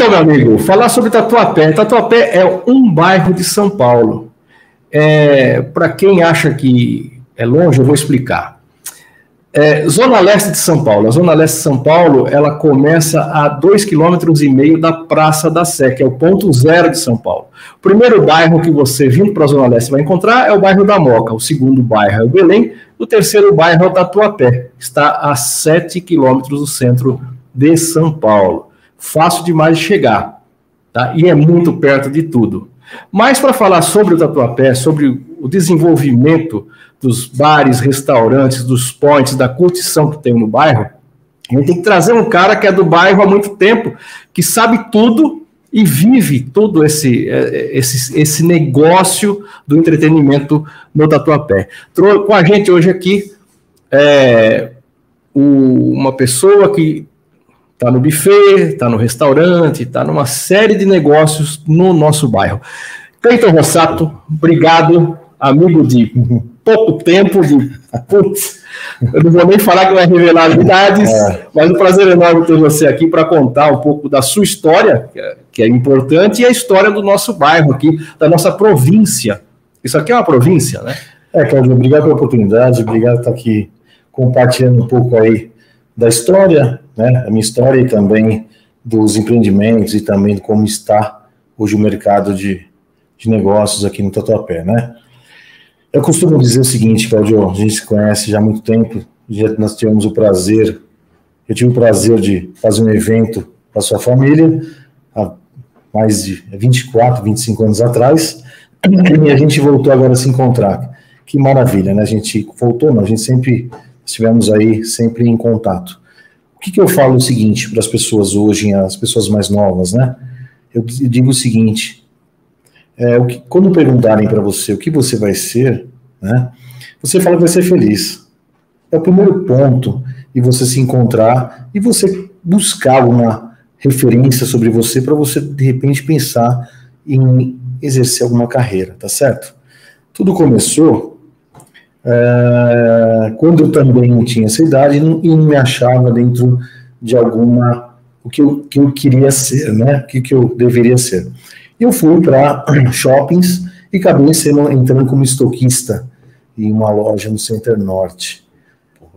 Então, meu amigo, falar sobre Tatuapé. Tatuapé é um bairro de São Paulo. É, Para quem acha que é longe, eu vou explicar. É, Zona Leste de São Paulo. A Zona Leste de São Paulo, ela começa a dois quilômetros e meio da Praça da Sé, que é o ponto zero de São Paulo. O primeiro bairro que você, vindo para a Zona Leste, vai encontrar é o bairro da Moca. O segundo bairro é o Belém. O terceiro bairro é o Tatuapé. Está a sete quilômetros do centro de São Paulo. Fácil demais de chegar. Tá? E é muito perto de tudo. Mas para falar sobre o Tatuapé, sobre o desenvolvimento dos bares, restaurantes, dos pontes, da curtição que tem no bairro, a gente tem que trazer um cara que é do bairro há muito tempo, que sabe tudo e vive todo esse, é, esse, esse negócio do entretenimento no Tatuapé. Com a gente hoje aqui é, uma pessoa que está no buffet, está no restaurante, está numa série de negócios no nosso bairro. Cleiton Rossato, obrigado, amigo de pouco tempo, de putz, eu não vou nem falar que vai revelar idades, é. mas um prazer enorme ter você aqui para contar um pouco da sua história, que é importante, e a história do nosso bairro aqui, da nossa província. Isso aqui é uma província, né? É, Claudio, obrigado pela oportunidade, obrigado por estar aqui compartilhando um pouco aí da história, né, a minha história e também dos empreendimentos e também como está hoje o mercado de, de negócios aqui no Tatuapé, né? Eu costumo dizer o seguinte, Claudio, a gente se conhece já há muito tempo, já nós tivemos o prazer, eu tive o prazer de fazer um evento para sua família há mais de 24, 25 anos atrás, e a gente voltou agora a se encontrar. Que maravilha, né? A gente voltou, não, a gente sempre estivemos aí sempre em contato. O que, que eu falo o seguinte para as pessoas hoje, as pessoas mais novas, né? Eu digo o seguinte: é, o que, quando perguntarem para você o que você vai ser, né, você fala que vai ser feliz. É o primeiro ponto de você se encontrar e você buscar uma referência sobre você para você, de repente, pensar em exercer alguma carreira, tá certo? Tudo começou é, quando eu também tinha essa idade e não, e não me achava dentro de alguma o que eu, que eu queria ser, né? O que, que eu deveria ser eu fui para shoppings e acabei sendo, entrando como estoquista em uma loja no Center Norte,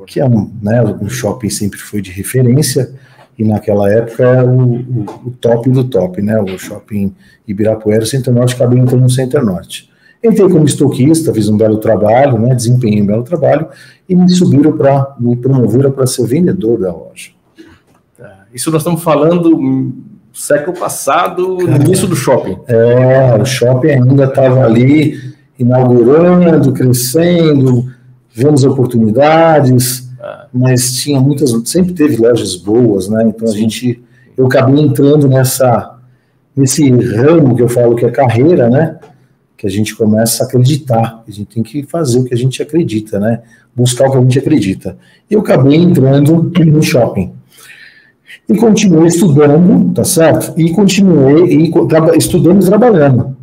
que é um, né, um shopping sempre foi de referência, e naquela época era o, o, o top do top, né, o shopping Ibirapuera, Center Norte, acabei entrando no Center Norte. Entrei como estoquista, fiz um belo trabalho, né, desempenhei um belo trabalho, e me subiram para, me promoveram para ser vendedor da loja. Tá. Isso nós estamos falando século passado, no início do shopping. É, o shopping ainda estava ali inaugurando, crescendo, vemos oportunidades, ah. mas tinha muitas, sempre teve lojas boas, né? Então Sim. a gente, eu acabei entrando nessa, nesse ramo que eu falo que é carreira, né? Que a gente começa a acreditar, a gente tem que fazer o que a gente acredita, né? Buscar o que a gente acredita. E eu acabei entrando no shopping e continuei estudando, tá certo? E continuei e, estudando e trabalhando.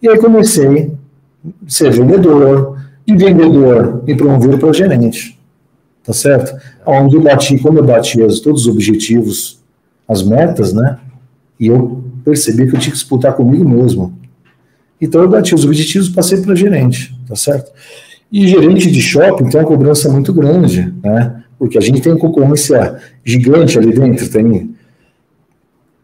E aí comecei a ser vendedor, e vendedor me promover para gerente, tá certo? Onde eu bati, quando eu bati as, todos os objetivos, as metas, né? E eu percebi que eu tinha que disputar comigo mesmo. Então eu bati os objetivos, passei para gerente, tá certo? E gerente de shopping tem uma cobrança muito grande, né? porque a gente tem concorrência gigante ali dentro, tem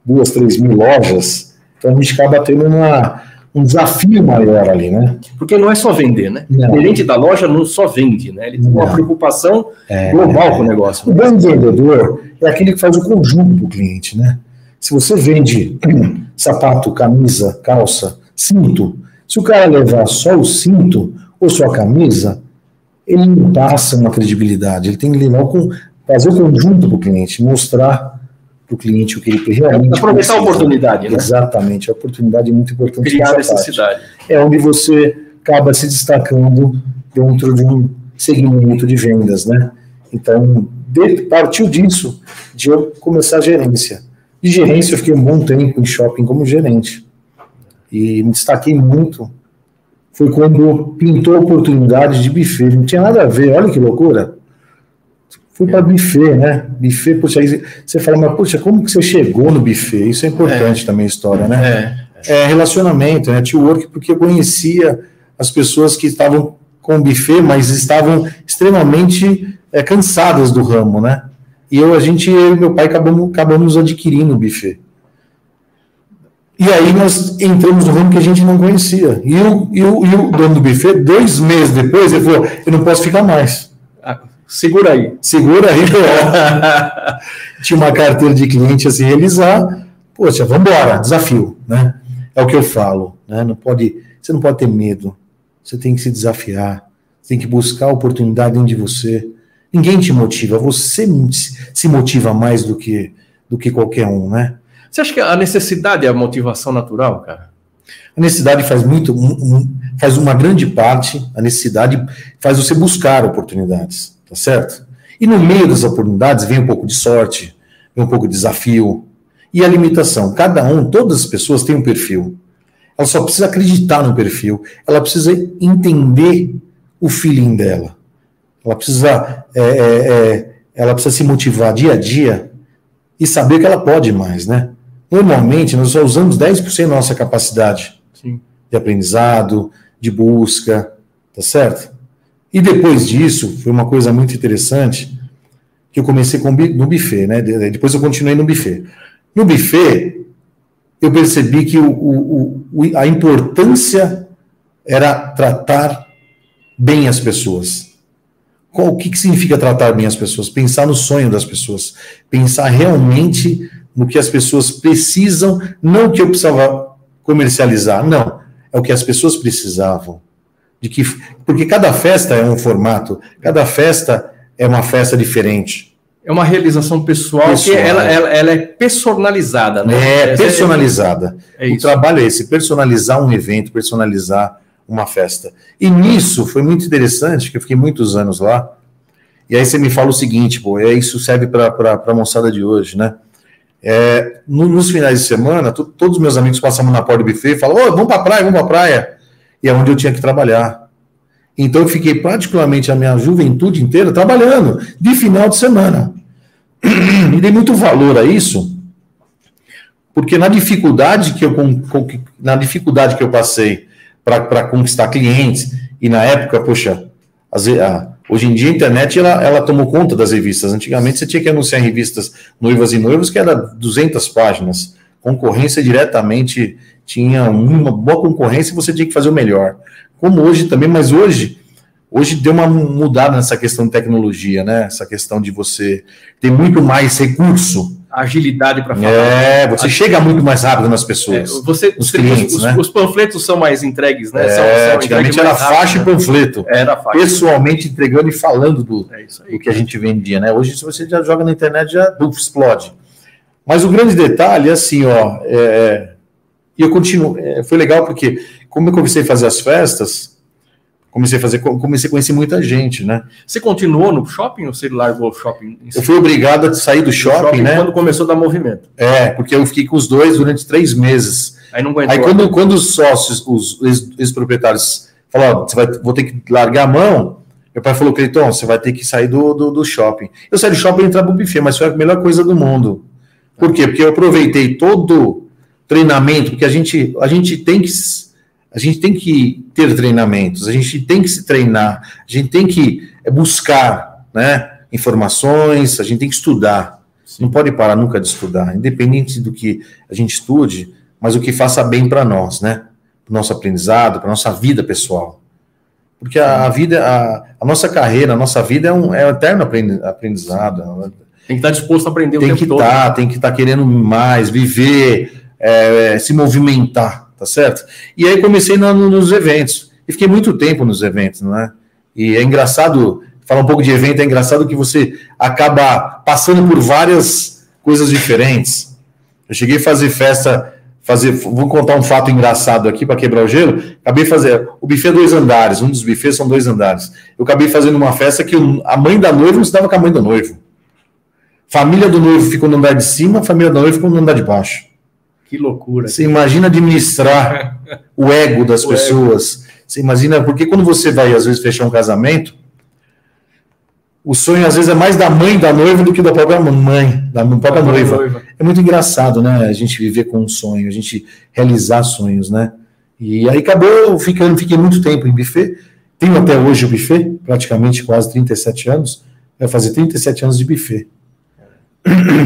duas, três mil lojas, então a gente acaba tendo uma, um desafio maior ali, né? Porque não é só vender, né? Não. O gerente da loja não só vende, né? Ele tem não. uma preocupação é, global é. com o negócio. O bom vendedor é aquele que faz o conjunto do cliente, né? Se você vende sapato, camisa, calça, cinto, se o cara levar só o cinto ou só a camisa, ele não passa uma credibilidade, ele tem que levar com, fazer o conjunto para o cliente, mostrar para o cliente o que ele realmente Aproveitar precisa. a oportunidade, né? Exatamente, a oportunidade é muito importante. Criar necessidade. É onde você acaba se destacando dentro de um segmento de vendas, né? Então, de, partiu disso, de eu começar a gerência. De gerência, eu fiquei um bom tempo em shopping como gerente. E me destaquei muito foi quando pintou a oportunidade de buffet. Não tinha nada a ver, olha que loucura. Fui para buffet, né? Buffet, puxa, aí você fala, mas puxa, como que você chegou no buffet? Isso é importante é. também a história, né? É. é relacionamento, né? Network, porque eu conhecia as pessoas que estavam com o buffet, mas estavam extremamente é, cansadas do ramo, né? E eu, a gente, eu e meu pai acabamos, acabamos adquirindo o buffet. E aí nós entramos no ramo que a gente não conhecia. E o, e o, e o dono do buffet, dois meses depois, ele falou: Eu não posso ficar mais. Ah, segura aí. Segura aí. Tinha uma carteira de cliente a se realizar. Poxa, vamos embora, desafio. Né? É o que eu falo. Né? Não pode, você não pode ter medo. Você tem que se desafiar. Você tem que buscar a oportunidade dentro de você. Ninguém te motiva. Você se motiva mais do que, do que qualquer um, né? Você acha que a necessidade é a motivação natural, cara? A necessidade faz muito, faz uma grande parte, a necessidade faz você buscar oportunidades, tá certo? E no meio das oportunidades vem um pouco de sorte, vem um pouco de desafio e a limitação. Cada um, todas as pessoas têm um perfil. Ela só precisa acreditar no perfil, ela precisa entender o feeling dela. Ela precisa, é, é, é ela precisa se motivar dia a dia e saber que ela pode mais, né? Normalmente, nós só usamos 10% da nossa capacidade Sim. de aprendizado, de busca, tá certo? E depois disso, foi uma coisa muito interessante, que eu comecei com, no buffet, né? Depois eu continuei no buffet. No buffet, eu percebi que o, o, o, a importância era tratar bem as pessoas. Qual, o que, que significa tratar bem as pessoas? Pensar no sonho das pessoas. Pensar realmente no que as pessoas precisam, não o que eu precisava comercializar, não. É o que as pessoas precisavam. De que, porque cada festa é um formato, cada festa é uma festa diferente. É uma realização pessoal, pessoal. que ela, ela, ela, é personalizada, né? É, é personalizada. É, é o trabalho é esse, personalizar um evento, personalizar uma festa. E nisso foi muito interessante, que eu fiquei muitos anos lá, e aí você me fala o seguinte, pô, é, isso serve para a moçada de hoje, né? É, no, nos finais de semana, todos os meus amigos passavam na porta do buffet e falavam, oh, vamos para a praia, vamos para a praia. E é onde eu tinha que trabalhar. Então eu fiquei praticamente a minha juventude inteira trabalhando, de final de semana. E dei muito valor a isso, porque na dificuldade que eu, na dificuldade que eu passei para conquistar clientes, e na época, poxa, a, Hoje em dia, a internet ela, ela tomou conta das revistas. Antigamente, você tinha que anunciar em revistas noivas e noivos, que era 200 páginas. Concorrência diretamente tinha uma boa concorrência e você tinha que fazer o melhor. Como hoje também, mas hoje, hoje deu uma mudada nessa questão de tecnologia, né? Essa questão de você ter muito mais recurso agilidade para falar. É, você chega muito mais rápido nas pessoas. É, você, os, clientes, os, né? os, panfletos são mais entregues, né? É, são, são antigamente era rápido, faixa né? e panfleto. Era faixa. Pessoalmente entregando e falando do, é do que a gente vendia, né? Hoje, se você já joga na internet, já explode. Mas o grande detalhe é assim, ó. É, e eu continuo. É, foi legal porque, como eu comecei a fazer as festas, comecei a fazer, comecei a conhecer muita gente, né? Você continuou no shopping ou você largou o shopping? Eu fui obrigado a sair do shopping, shopping, né? Quando começou a dar movimento. É, porque eu fiquei com os dois durante três meses. Aí não aguentou. Aí quando, quando os sócios, os ex-proprietários falaram, você vai, vou ter que largar a mão, meu pai falou, Cleiton, você vai ter que sair do, do, do shopping. Eu saí do shopping e entrar pro buffet, mas foi a melhor coisa do mundo. Por quê? Porque eu aproveitei todo treinamento, porque a gente, a gente tem que a gente tem que ter treinamentos, a gente tem que se treinar, a gente tem que é, buscar né, informações, a gente tem que estudar. Não pode parar nunca de estudar, independente do que a gente estude, mas o que faça bem para nós, né? Para o nosso aprendizado, para a nossa vida pessoal. Porque a, a vida, a, a, nossa carreira, a nossa vida é um, é um eterno aprendizado. Tem que estar disposto a aprender tem o tempo que todo. Tá, tem que estar tá querendo mais, viver, é, se movimentar tá certo? E aí comecei no, nos eventos, e fiquei muito tempo nos eventos, não é? E é engraçado, falar um pouco de evento, é engraçado que você acaba passando por várias coisas diferentes. Eu cheguei a fazer festa, fazer, vou contar um fato engraçado aqui para quebrar o gelo. Acabei fazer, o buffet é dois andares, um dos buffets são dois andares. Eu acabei fazendo uma festa que a mãe da noiva não se dava com a mãe do noivo. Família do noivo ficou no andar de cima, família da noiva ficou no andar de baixo. Que loucura. Você imagina administrar o ego das o pessoas. Ego. Você imagina, porque quando você vai, às vezes, fechar um casamento, o sonho às vezes é mais da mãe da noiva do que da própria mãe, da própria da noiva. noiva. É muito engraçado, né? A gente viver com um sonho, a gente realizar sonhos, né? E aí acabou ficando, fiquei muito tempo em buffet. Tenho até hoje o buffet, praticamente quase 37 anos. Vai fazer 37 anos de buffet.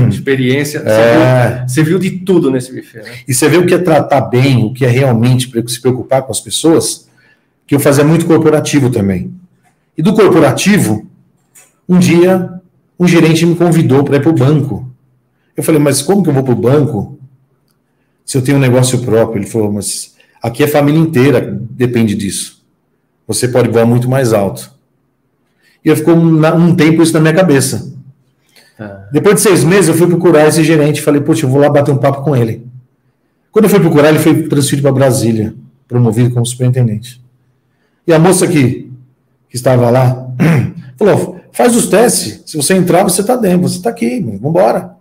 Experiência. É... Você, viu, você, viu, de tudo nesse buffet, né? E você vê o que é tratar bem, o que é realmente se preocupar com as pessoas, que eu fazia muito corporativo também. E do corporativo, um dia, um gerente me convidou para ir para o banco. Eu falei, mas como que eu vou para o banco se eu tenho um negócio próprio? Ele falou, mas aqui a família inteira depende disso. Você pode voar muito mais alto. E eu ficou um tempo isso na minha cabeça. Ah. Depois de seis meses, eu fui procurar esse gerente. Falei, poxa, eu vou lá bater um papo com ele. Quando eu fui procurar, ele foi transferido para Brasília, promovido como superintendente. E a moça que, que estava lá falou: Faz os testes. Se você entrar, você está dentro. Você está aqui, vamos embora.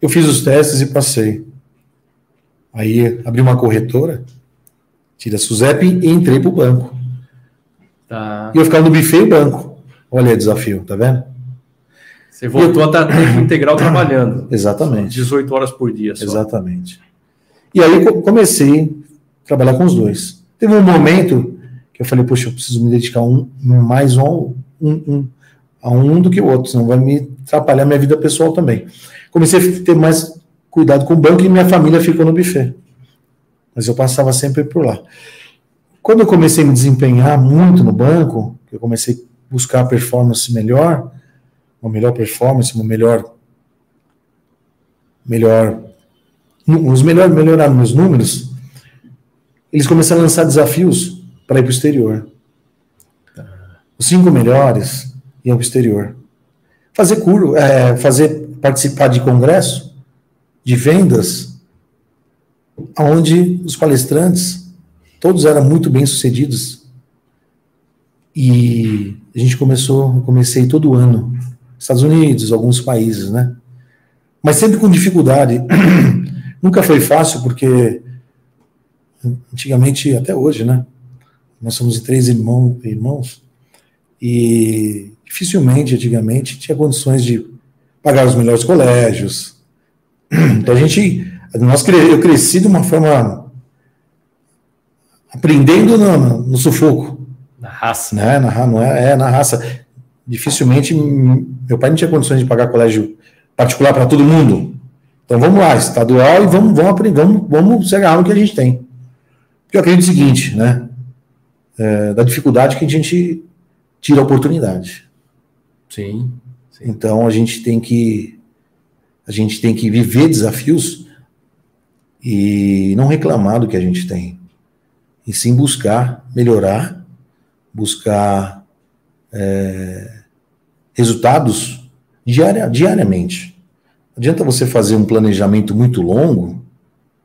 Eu fiz os testes e passei. Aí abri uma corretora, tirei a Suzep e entrei para o banco. Tá. E eu ficava no buffet e banco. Olha o desafio, tá vendo? Você voltou eu... a estar tempo integral trabalhando. Exatamente. 18 horas por dia. Só. Exatamente. E aí comecei a trabalhar com os dois. Teve um momento que eu falei, poxa, eu preciso me dedicar um, mais um, um, um, a um do que o outro, senão vai me atrapalhar minha vida pessoal também. Comecei a ter mais cuidado com o banco e minha família ficou no buffet. Mas eu passava sempre por lá. Quando eu comecei a me desempenhar muito no banco, eu comecei a buscar performance melhor, uma melhor performance, uma melhor melhor os melhor melhorar meus números, eles começaram a lançar desafios para ir para o exterior. Os cinco melhores e ao exterior. Fazer curso, é, fazer participar de congresso, de vendas, onde os palestrantes todos eram muito bem sucedidos. E a gente começou, comecei todo ano, Estados Unidos, alguns países, né? Mas sempre com dificuldade. Nunca foi fácil porque antigamente, até hoje, né? Nós somos três irmão, irmãos e dificilmente, antigamente, tinha condições de pagar os melhores colégios. Então a gente, nós eu cresci de uma forma aprendendo no, no sufoco. Na raça. Né? Na, não é, é, na raça. Dificilmente, meu pai não tinha condições de pagar colégio particular para todo mundo. Então vamos lá, estadual, e vamos, vamos aprender, vamos, vamos se agarrar no que a gente tem. Porque eu acredito o seguinte, né? É, da dificuldade que a gente tira a oportunidade. Sim, sim. Então a gente tem que a gente tem que viver desafios e não reclamar do que a gente tem, e sim buscar melhorar, buscar é, resultados diaria, diariamente. Não adianta você fazer um planejamento muito longo,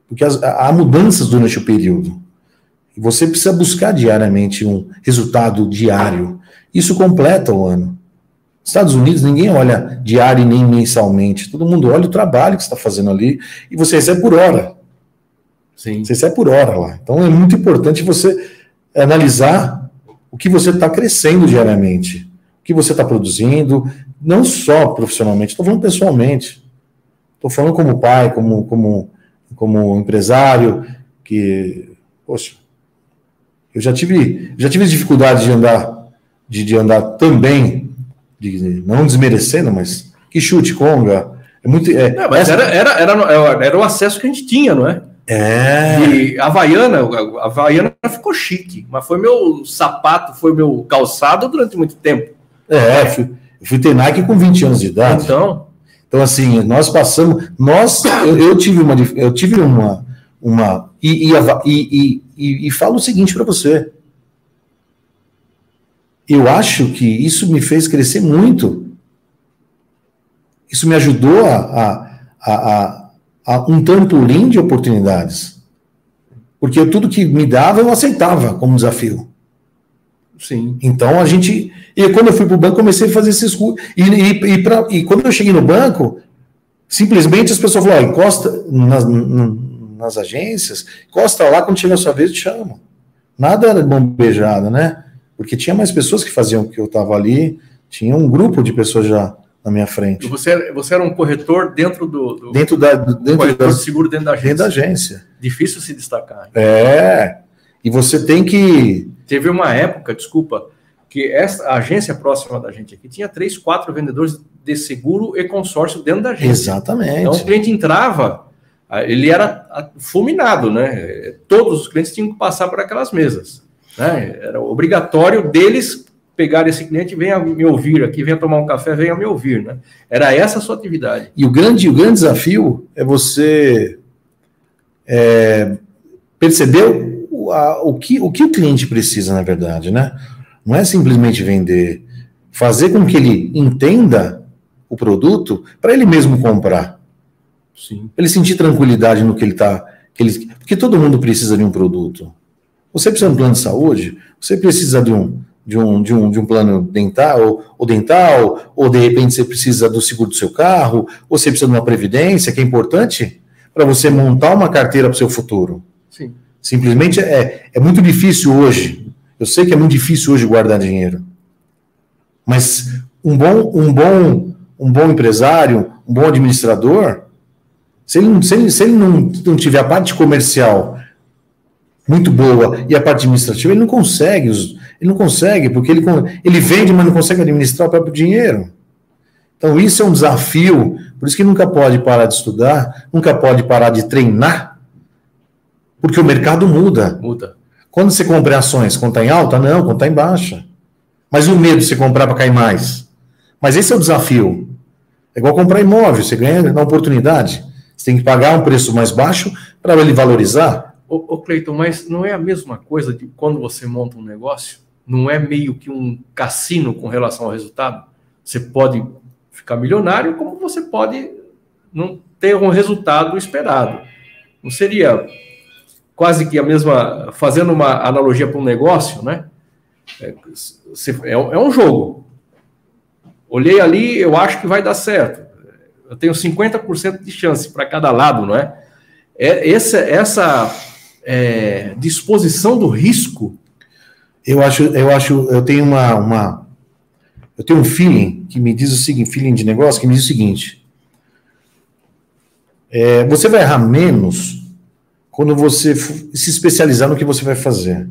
porque as, há mudanças durante o período. E você precisa buscar diariamente um resultado diário. Isso completa o ano. Estados Unidos, ninguém olha diário nem mensalmente. Todo mundo olha o trabalho que você está fazendo ali e você recebe por hora. Sim. Você recebe por hora lá. Então é muito importante você analisar o que você está crescendo diariamente, o que você está produzindo, não só profissionalmente, estou falando pessoalmente. Estou falando como pai, como, como, como empresário, que, poxa, eu já tive, já tive dificuldade de andar, de, de andar também de, não desmerecendo, mas que chute, Conga. É muito, é, é, mas essa... era, era, era, era o acesso que a gente tinha, não é? É. E a Havaiana, a Havaiana ficou chique, mas foi meu sapato, foi meu calçado durante muito tempo. É, fui, fui ter Nike com 20 anos de idade. Então. Então, assim, nós passamos. Nós, eu, eu tive uma. Eu tive uma. uma e, e, e, e, e falo o seguinte para você: eu acho que isso me fez crescer muito. Isso me ajudou a, a, a, a um trampolim de oportunidades. Porque tudo que me dava, eu aceitava como desafio. Sim. Então a gente. E quando eu fui para o banco, comecei a fazer esses cursos. E, e, e, pra, e, quando eu cheguei no banco, simplesmente as pessoas falaram: encosta nas, nas agências, encosta lá, quando chega a sua vez, te chama. Nada era bombejada, né? porque tinha mais pessoas que faziam que eu estava ali, Tinha um grupo de pessoas já na minha frente. E você, você era um corretor dentro do, do dentro da dentro corretor da, de seguro dentro da agência. Dentro da agência. Difícil se destacar. É. E você tem que teve uma época, desculpa, que essa agência próxima da gente aqui tinha três, quatro vendedores de seguro e consórcio dentro da agência. Exatamente. Então o cliente entrava, ele era fulminado, né? Todos os clientes tinham que passar por aquelas mesas. Né? Era obrigatório deles pegar esse cliente, venha me ouvir aqui, venha tomar um café, venha me ouvir, né? Era essa a sua atividade. E o grande, o grande desafio é você é, perceber o, a, o, que, o que o cliente precisa, na verdade, né? Não é simplesmente vender, fazer com que ele entenda o produto para ele mesmo comprar. Sim. Ele sentir tranquilidade no que ele está. Ele, porque todo mundo precisa de um produto. Você precisa de um plano de saúde, você precisa de um, de um, de um, de um plano dental ou, dental, ou de repente você precisa do seguro do seu carro, ou você precisa de uma previdência, que é importante para você montar uma carteira para o seu futuro. Sim. Simplesmente é, é muito difícil hoje. Eu sei que é muito difícil hoje guardar dinheiro. Mas um bom, um bom, um bom empresário, um bom administrador, se ele, se ele, se ele não, não tiver a parte comercial muito boa e a parte administrativa, ele não consegue os, ele não consegue, porque ele, ele vende, mas não consegue administrar o próprio dinheiro. Então, isso é um desafio, por isso que nunca pode parar de estudar, nunca pode parar de treinar, porque o mercado muda. Muda. Quando você compra ações, quando está em alta? Não, quando está em baixa. Mas o medo de você comprar para cair mais. Mas esse é o desafio. É igual comprar imóvel, você ganha na oportunidade. Você tem que pagar um preço mais baixo para ele valorizar. Ô, ô Cleiton, mas não é a mesma coisa de quando você monta um negócio? Não é meio que um cassino com relação ao resultado. Você pode ficar milionário, como você pode não ter um resultado esperado. Não seria quase que a mesma, fazendo uma analogia para um negócio, né? É, é, é um jogo. Olhei ali, eu acho que vai dar certo. Eu tenho 50% de chance para cada lado, não é? é essa essa é, disposição do risco eu acho, eu acho, eu tenho uma, uma, eu tenho um feeling que me diz o seguinte, feeling de negócio que me diz o seguinte: é, você vai errar menos quando você se especializar no que você vai fazer.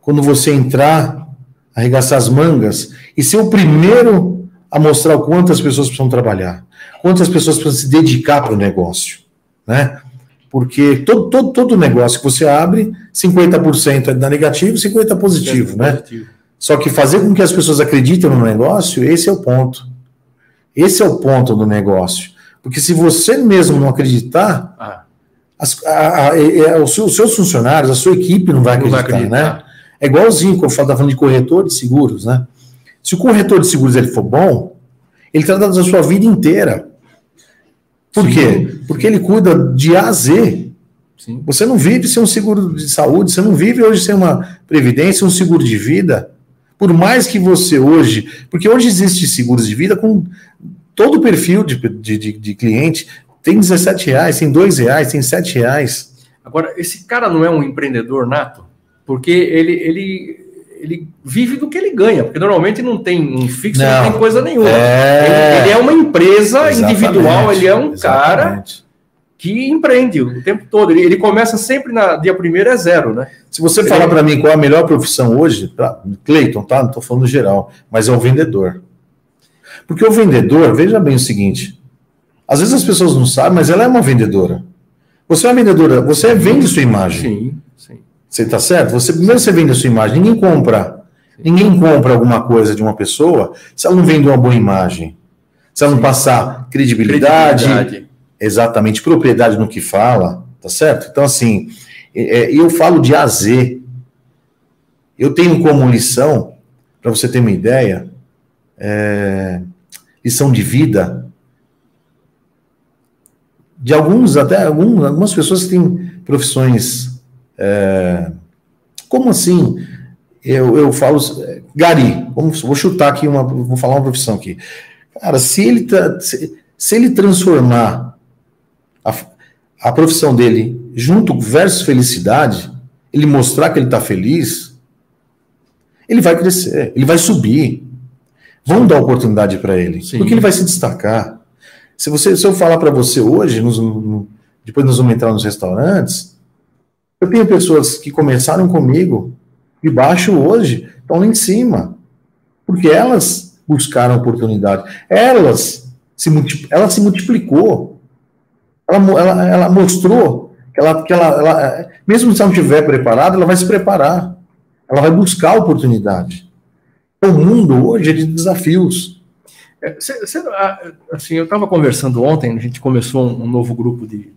Quando você entrar, arregaçar as mangas e ser o primeiro a mostrar o quanto as pessoas precisam trabalhar, quantas pessoas precisam se dedicar para o negócio, né? Porque todo, todo, todo negócio que você abre, 50% é da negativo, 50% é positivo, né? Positivo. Só que fazer com que as pessoas acreditem no negócio, esse é o ponto. Esse é o ponto do negócio. Porque se você mesmo não acreditar, ah. as, a, a, a, os, seus funcionários, a sua equipe não vai acreditar, não vai acreditar. né? É igualzinho, quando eu falo, falando de corretor de seguros, né? Se o corretor de seguros ele for bom, ele trata da sua vida inteira. Por Sim. quê? Porque ele cuida de A a Z. Sim. Você não vive sem um seguro de saúde, você não vive hoje sem uma previdência, um seguro de vida. Por mais que você hoje. Porque hoje existe seguros de vida com todo o perfil de, de, de, de cliente. Tem 17 reais, tem 2 reais, tem 7 reais. Agora, esse cara não é um empreendedor nato? Porque ele, ele ele vive do que ele ganha, porque normalmente não tem um fixo, não, não tem coisa nenhuma. É... Ele, ele, é uma empresa Exatamente. individual, ele é um Exatamente. cara que empreende o tempo todo. Ele, ele começa sempre na dia primeiro é zero, né? Se você ele... falar para mim qual é a melhor profissão hoje, pra, Cleiton, tá? Não estou falando geral, mas é o vendedor. Porque o vendedor, veja bem o seguinte: às vezes as pessoas não sabem, mas ela é uma vendedora. Você é uma vendedora, você vende sua imagem. Sim. Você está certo? Você primeiro você vende a sua imagem, ninguém compra. Ninguém compra alguma coisa de uma pessoa se ela não vende uma boa imagem. Se ela não passar credibilidade, credibilidade, exatamente, propriedade no que fala, tá certo? Então, assim, é, é eu falo de A Z. Eu tenho como lição, para você ter uma ideia, é, lição de vida, de alguns, até alguns, algumas pessoas que têm profissões é, como assim? Eu, eu falo, Gari, vamos, vou chutar aqui uma, vou falar uma profissão aqui. Cara, se ele, se, se ele transformar a, a profissão dele junto versus felicidade, ele mostrar que ele está feliz, ele vai crescer, ele vai subir. Vamos dar oportunidade para ele, Sim. porque ele vai se destacar. Se, você, se eu falar para você hoje, nos, no, depois nós vamos entrar nos restaurantes, eu tenho pessoas que começaram comigo de baixo hoje, estão lá em cima, porque elas buscaram oportunidade. Elas se, ela se multiplicou. Ela, ela, ela mostrou que, ela, que ela, ela, mesmo se ela não estiver preparada, ela vai se preparar. Ela vai buscar oportunidade. O mundo hoje é de desafios. É, assim, eu estava conversando ontem, a gente começou um, novo grupo de,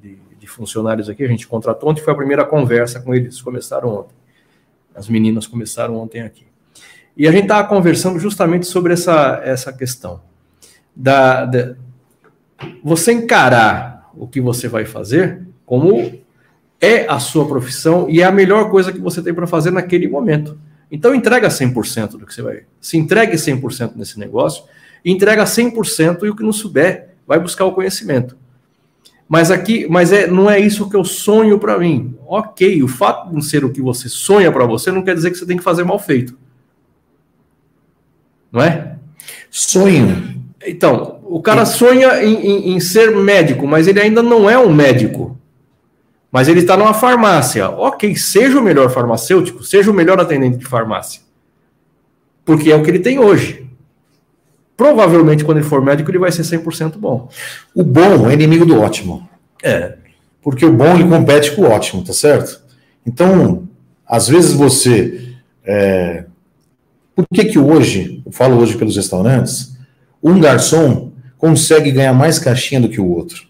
funcionários aqui, a gente contratou ontem, foi a primeira conversa com eles, começaram ontem. As meninas começaram ontem aqui. E a gente estava conversando justamente sobre essa, essa questão. Da, da, você encarar o que você vai fazer como é a sua profissão e é a melhor coisa que você tem para fazer naquele momento. Então entrega 100% do que você vai. Se entregue 100% nesse negócio, entrega 100% e o que não souber, vai buscar o conhecimento. Mas aqui, mas é, não é isso que eu sonho para mim. OK, o fato de não ser o que você sonha para você não quer dizer que você tem que fazer mal feito. Não é? Sonho. Então, o cara sonha em, em, em ser médico, mas ele ainda não é um médico mas ele está numa farmácia. Ok, seja o melhor farmacêutico, seja o melhor atendente de farmácia. Porque é o que ele tem hoje. Provavelmente, quando ele for médico, ele vai ser 100% bom. O bom é inimigo do ótimo. É. Porque o bom ele compete com o ótimo, tá certo? Então, às vezes você. É... Por que que hoje, eu falo hoje pelos restaurantes, um garçom consegue ganhar mais caixinha do que o outro?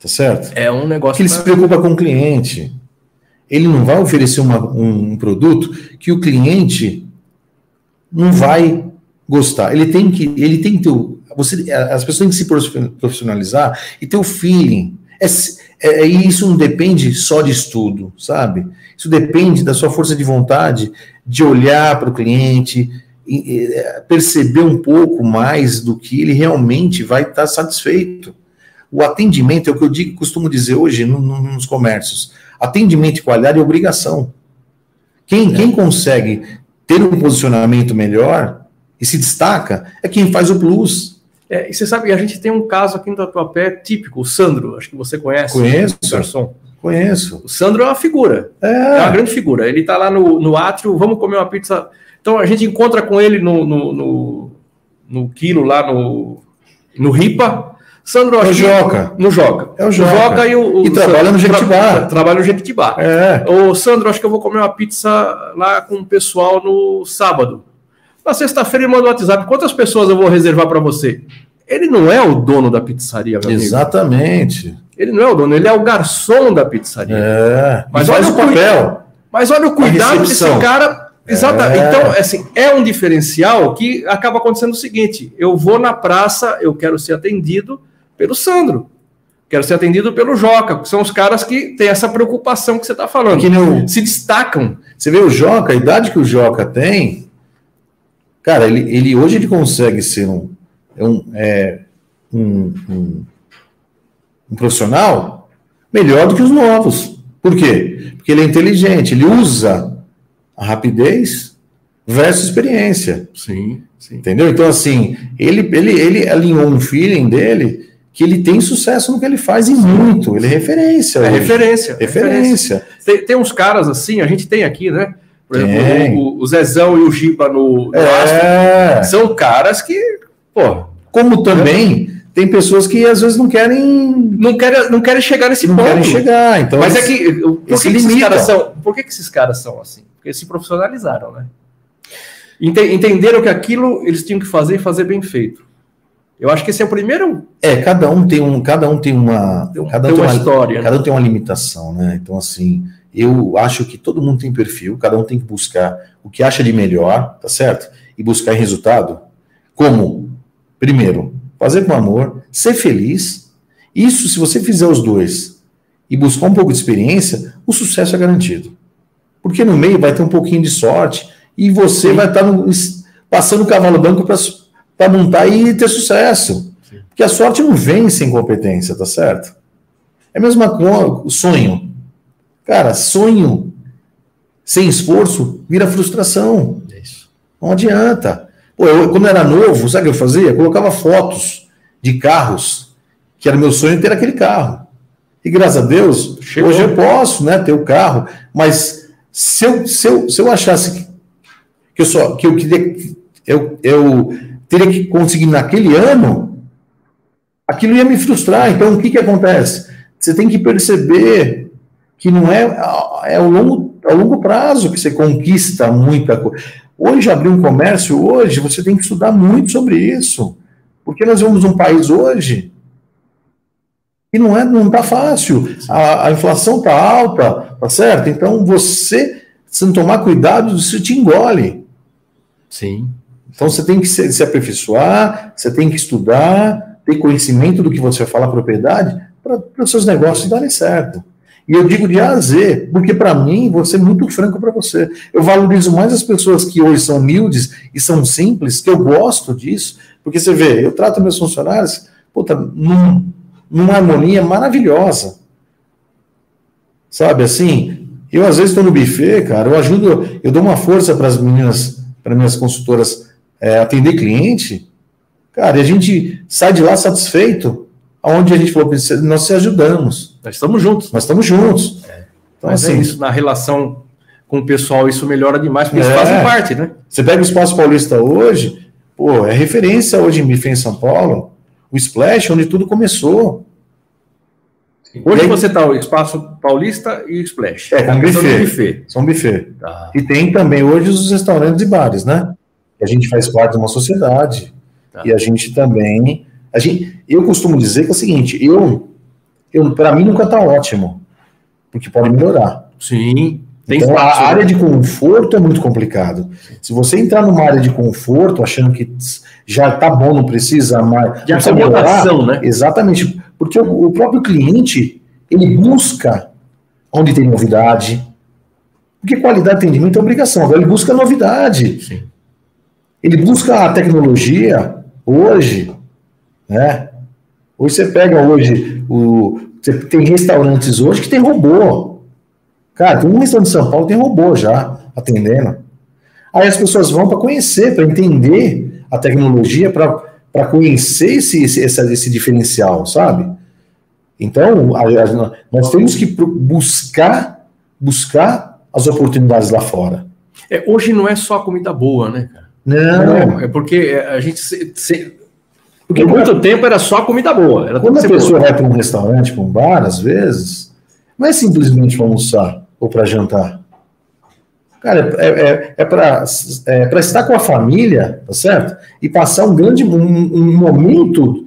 Tá certo? É um negócio. Que ele pra... se preocupa com o cliente. Ele não vai oferecer uma, um, um produto que o cliente não vai gostar. Ele tem que, ele tem que ter, você, as pessoas têm que se profissionalizar e ter o feeling. É, é, isso não depende só de estudo, sabe? Isso depende da sua força de vontade de olhar para o cliente, e, e, perceber um pouco mais do que ele realmente vai estar satisfeito. O atendimento é o que eu digo, costumo dizer hoje no, no, nos comércios. Atendimento e qualidade é obrigação. Quem, é. quem consegue ter um posicionamento melhor e se destaca é quem faz o plus. É, e você sabe que a gente tem um caso aqui no Tatuapé típico, o Sandro, acho que você conhece. Conheço. Garçom. Conheço. O Sandro é uma figura. É, é uma grande figura. Ele está lá no, no átrio, vamos comer uma pizza. Então a gente encontra com ele no, no, no, no quilo lá no, no Ripa, Sandro, é o Joca. No Joca. É o Joca. O Joca e o. o e trabalha no Jequitibá. Tra, trabalha no Jequitibá. É. O Sandro, acho que eu vou comer uma pizza lá com o pessoal no sábado. Na sexta-feira ele manda o WhatsApp. Quantas pessoas eu vou reservar para você? Ele não é o dono da pizzaria, meu Exatamente. Amigo. Ele não é o dono, ele é o garçom da pizzaria. É. Mas olha o papel. Mas olha o cuidado que esse cara Exatamente. É. Então, assim, é um diferencial que acaba acontecendo o seguinte: eu vou na praça, eu quero ser atendido, pelo Sandro. Quero ser atendido pelo Joca, que são os caras que têm essa preocupação que você está falando. Que não se destacam. Você vê o Joca, a idade que o Joca tem, cara, ele, ele hoje ele consegue ser um, é um, é, um, um, um profissional melhor do que os novos. Por quê? Porque ele é inteligente, ele usa a rapidez versus experiência. Sim, sim. Entendeu? Então, assim, ele, ele, ele alinhou um feeling dele que ele tem sucesso no que ele faz e muito. Ele é referência. É referência. Referência. Tem, tem, uns caras assim, a gente tem aqui, né? Por exemplo, o, o, Zezão e o Giba no, no é. são caras que, pô. Como também tem pessoas que às vezes não querem. Não querem, não querem chegar nesse não ponto. Não querem chegar. Então Mas é que. Por que, que esses caras são, por que, que esses caras são assim? Porque se profissionalizaram, né? Entenderam que aquilo eles tinham que fazer e fazer bem feito. Eu acho que esse é o primeiro. É, cada um tem um, cada um tem uma, tem, cada um tem uma, história, cada né? um tem uma limitação, né? Então assim, eu acho que todo mundo tem perfil, cada um tem que buscar o que acha de melhor, tá certo? E buscar resultado. Como? Primeiro, fazer com amor, ser feliz. Isso, se você fizer os dois e buscar um pouco de experiência, o sucesso é garantido. Porque no meio vai ter um pouquinho de sorte e você Sim. vai estar no, passando o cavalo branco para para montar e ter sucesso. Sim. Porque a sorte não vem sem competência, tá certo? É a mesma coisa, o sonho. Cara, sonho sem esforço vira frustração. É isso. Não adianta. Pô, eu, quando eu era novo, sabe o que eu fazia? Eu colocava fotos de carros, que era meu sonho ter aquele carro. E graças a Deus, Chegou. hoje eu posso né, ter o carro, mas se eu, se eu, se eu achasse que eu só que eu queria eu, eu teria que conseguir naquele ano, aquilo ia me frustrar. Então, o que, que acontece? Você tem que perceber que não é, é ao, longo, ao longo prazo que você conquista muita coisa. Hoje, abrir um comércio, hoje, você tem que estudar muito sobre isso. Porque nós vemos um país hoje e não é, não está fácil. A, a inflação está alta, tá certo? Então você, se não tomar cuidado, isso te engole. Sim. Então você tem que se, se aperfeiçoar, você tem que estudar, ter conhecimento do que você vai falar propriedade para os seus negócios darem certo. E eu digo de A a Z, porque para mim, vou ser muito franco para você. Eu valorizo mais as pessoas que hoje são humildes e são simples, que eu gosto disso, porque você vê, eu trato meus funcionários, puta, num, numa harmonia maravilhosa. Sabe assim? Eu às vezes estou no buffet, cara, eu ajudo, eu dou uma força para as meninas, para minhas consultoras é, atender cliente, cara, e a gente sai de lá satisfeito, aonde a gente falou, nós se ajudamos. Nós estamos juntos. Nós estamos juntos. É. Então, Mas é assim, é isso, na relação com o pessoal, isso melhora demais, porque é, eles fazem parte, né? Você pega o Espaço Paulista hoje, pô, é referência hoje em buffet em São Paulo, o Splash, onde tudo começou. Hoje aí, você está o Espaço Paulista e o Splash. É, com buffet. buffet. São buffet. Tá. E tem também hoje os restaurantes e bares, né? A gente faz parte de uma sociedade. Tá. E a gente também. A gente, eu costumo dizer que é o seguinte: eu, eu para mim nunca está ótimo. Porque pode melhorar. Sim. Tem então, espaço, a área de conforto é muito complicado. Se você entrar numa área de conforto achando que já está bom, não precisa mais. De acomodação, né? Exatamente. Porque o, o, próprio cliente, ele busca onde tem novidade. Porque qualidade de atendimento é obrigação. Agora ele busca novidade. Sim. Ele busca a tecnologia hoje, né? Hoje você pega hoje o. Você tem restaurantes hoje que tem robô. Cara, tem um restaurante de São Paulo que tem robô já atendendo. Aí as pessoas vão para conhecer, para entender a tecnologia, para conhecer esse, esse, esse diferencial, sabe? Então, a, a, nós temos que buscar, buscar as oportunidades lá fora. É, hoje não é só comida boa, né, cara? Não. é porque a gente. Se, se, porque muito tempo era só comida boa. Era Quando a pessoa boa. vai para um restaurante, para um bar, às vezes, não é simplesmente para almoçar ou para jantar. Cara, é, é, é para é estar com a família, tá certo? E passar um grande um, um momento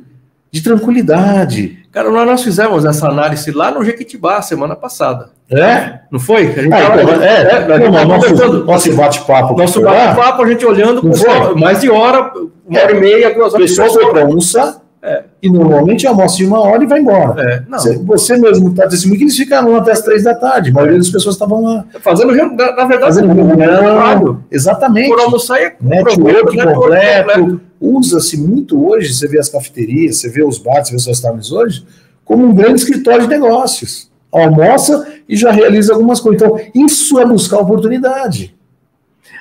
de tranquilidade. Cara, nós fizemos essa análise lá no Jequitibá semana passada. É? Não foi? A gente ah, tava, então, é, é, é, não, nosso, nosso bate-papo. Nosso bate-papo, a gente olhando, pessoal, mais de hora, uma hora e meia, duas horas. O pessoal foi para almoçar, é. e normalmente almoça de uma hora e vai embora. É, você, você, mesmo está dizendo que eles ficaram até as três da tarde, a maioria das pessoas estavam lá. Fazendo, na, na verdade, fazendo reunião. Exatamente. Por almoçar é network completo. completo. Usa-se muito hoje, você vê as cafeterias, você vê os bares, você vê os restaurantes hoje, como um grande escritório de negócios almoça e já realiza algumas coisas. Então, isso é buscar oportunidade.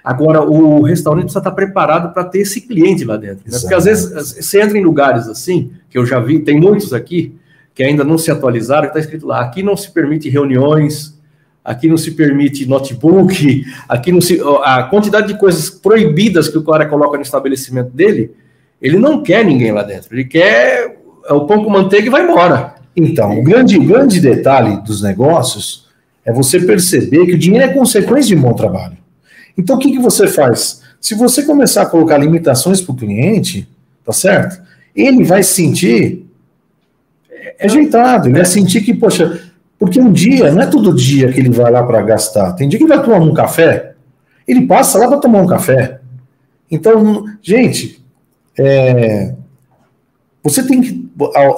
Agora, o restaurante precisa estar preparado para ter esse cliente lá dentro. Né? Porque às vezes você entra em lugares assim, que eu já vi, tem muitos aqui, que ainda não se atualizaram, está escrito lá: aqui não se permite reuniões, aqui não se permite notebook, aqui não se. A quantidade de coisas proibidas que o cara coloca no estabelecimento dele, ele não quer ninguém lá dentro. Ele quer o pão com manteiga e vai embora. Então, o grande, grande detalhe dos negócios é você perceber que o dinheiro é consequência de um bom trabalho. Então, o que, que você faz? Se você começar a colocar limitações para o cliente, tá certo? Ele vai sentir rejeitado, ele vai sentir que, poxa, porque um dia, não é todo dia que ele vai lá para gastar. Tem dia que ele vai tomar um café, ele passa lá para tomar um café. Então, gente, é, você tem que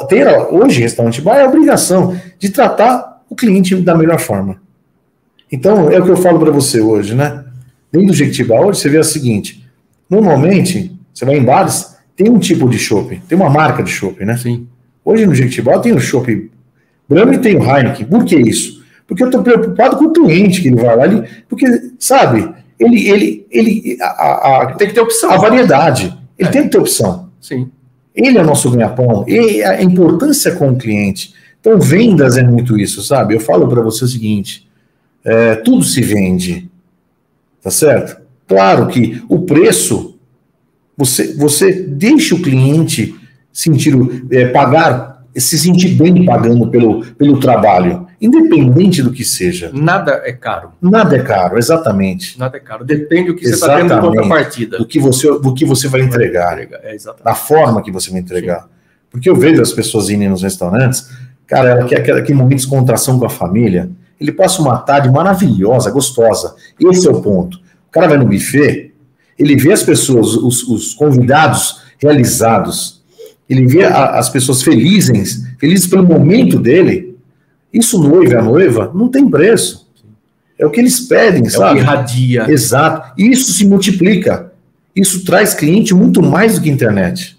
ter hoje restaurante bar é a obrigação de tratar o cliente da melhor forma. Então, é o que eu falo para você hoje, né? Dentro do Jequitibá, hoje você vê o seguinte: normalmente, você vai em bares, tem um tipo de shopping, tem uma marca de shopping, né? Sim. Hoje no Jequitibá tem o shopping Brahma tem o Heineken. Por que isso? Porque eu estou preocupado com o cliente que ele vai lá, ele, porque, sabe, Ele, ele, ele, a, a, tem que ter opção. A variedade. Ele é. tem que ter opção. Sim. Ele é o nosso ganha-pão. E a importância com o cliente. Então, vendas é muito isso, sabe? Eu falo para você o seguinte: é, tudo se vende. Tá certo? Claro que o preço, você, você deixa o cliente sentir, é, pagar, se sentir bem pagando pelo, pelo trabalho, independente do que seja. Nada é caro. Nada é caro, exatamente. Nada é caro. Depende do que exatamente. você está tendo de contrapartida. Do que você, do que você vai entregar. É, da forma que você vai entregar. Sim. Porque eu vejo as pessoas indo nos restaurantes, cara, ela quer aquele momento de descontração com a família. Ele passa uma tarde maravilhosa, gostosa. Esse é o ponto. O cara vai no buffet, ele vê as pessoas, os, os convidados realizados, ele vê a, as pessoas felizes, felizes pelo momento dele. Isso noivo e a noiva não tem preço. É o que eles pedem, é sabe? O que irradia. Exato. E isso se multiplica. Isso traz cliente muito mais do que internet.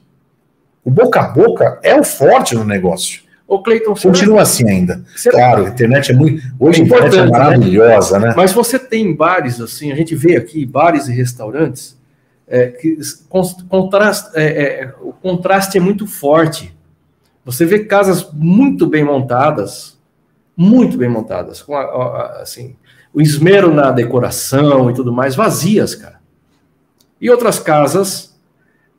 O boca a boca é o forte no negócio. O Cleiton, continua assim ainda. Claro, a internet é muito. Hoje é a internet é né? maravilhosa, né? né? Mas você tem bares assim, a gente vê aqui bares e restaurantes é, que contraste, é, é, o contraste é muito forte. Você vê casas muito bem montadas, muito bem montadas, com a, a, assim, o esmero na decoração e tudo mais, vazias, cara. E outras casas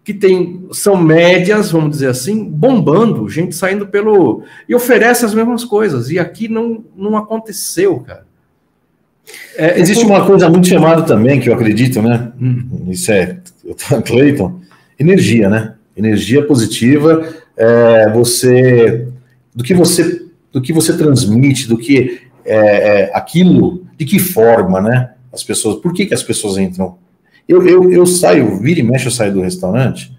que tem, são médias, vamos dizer assim, bombando, gente saindo pelo. e oferece as mesmas coisas. E aqui não, não aconteceu, cara. É, Existe uma coisa muito chamada também, que eu acredito, né? Hum. Isso é, Cleiton, energia, né? Energia positiva, é, você. Do que você, do que você transmite, do que é, é, aquilo, de que forma, né? As pessoas, por que, que as pessoas entram eu, eu, eu saio, vira e mexe, eu saio do restaurante,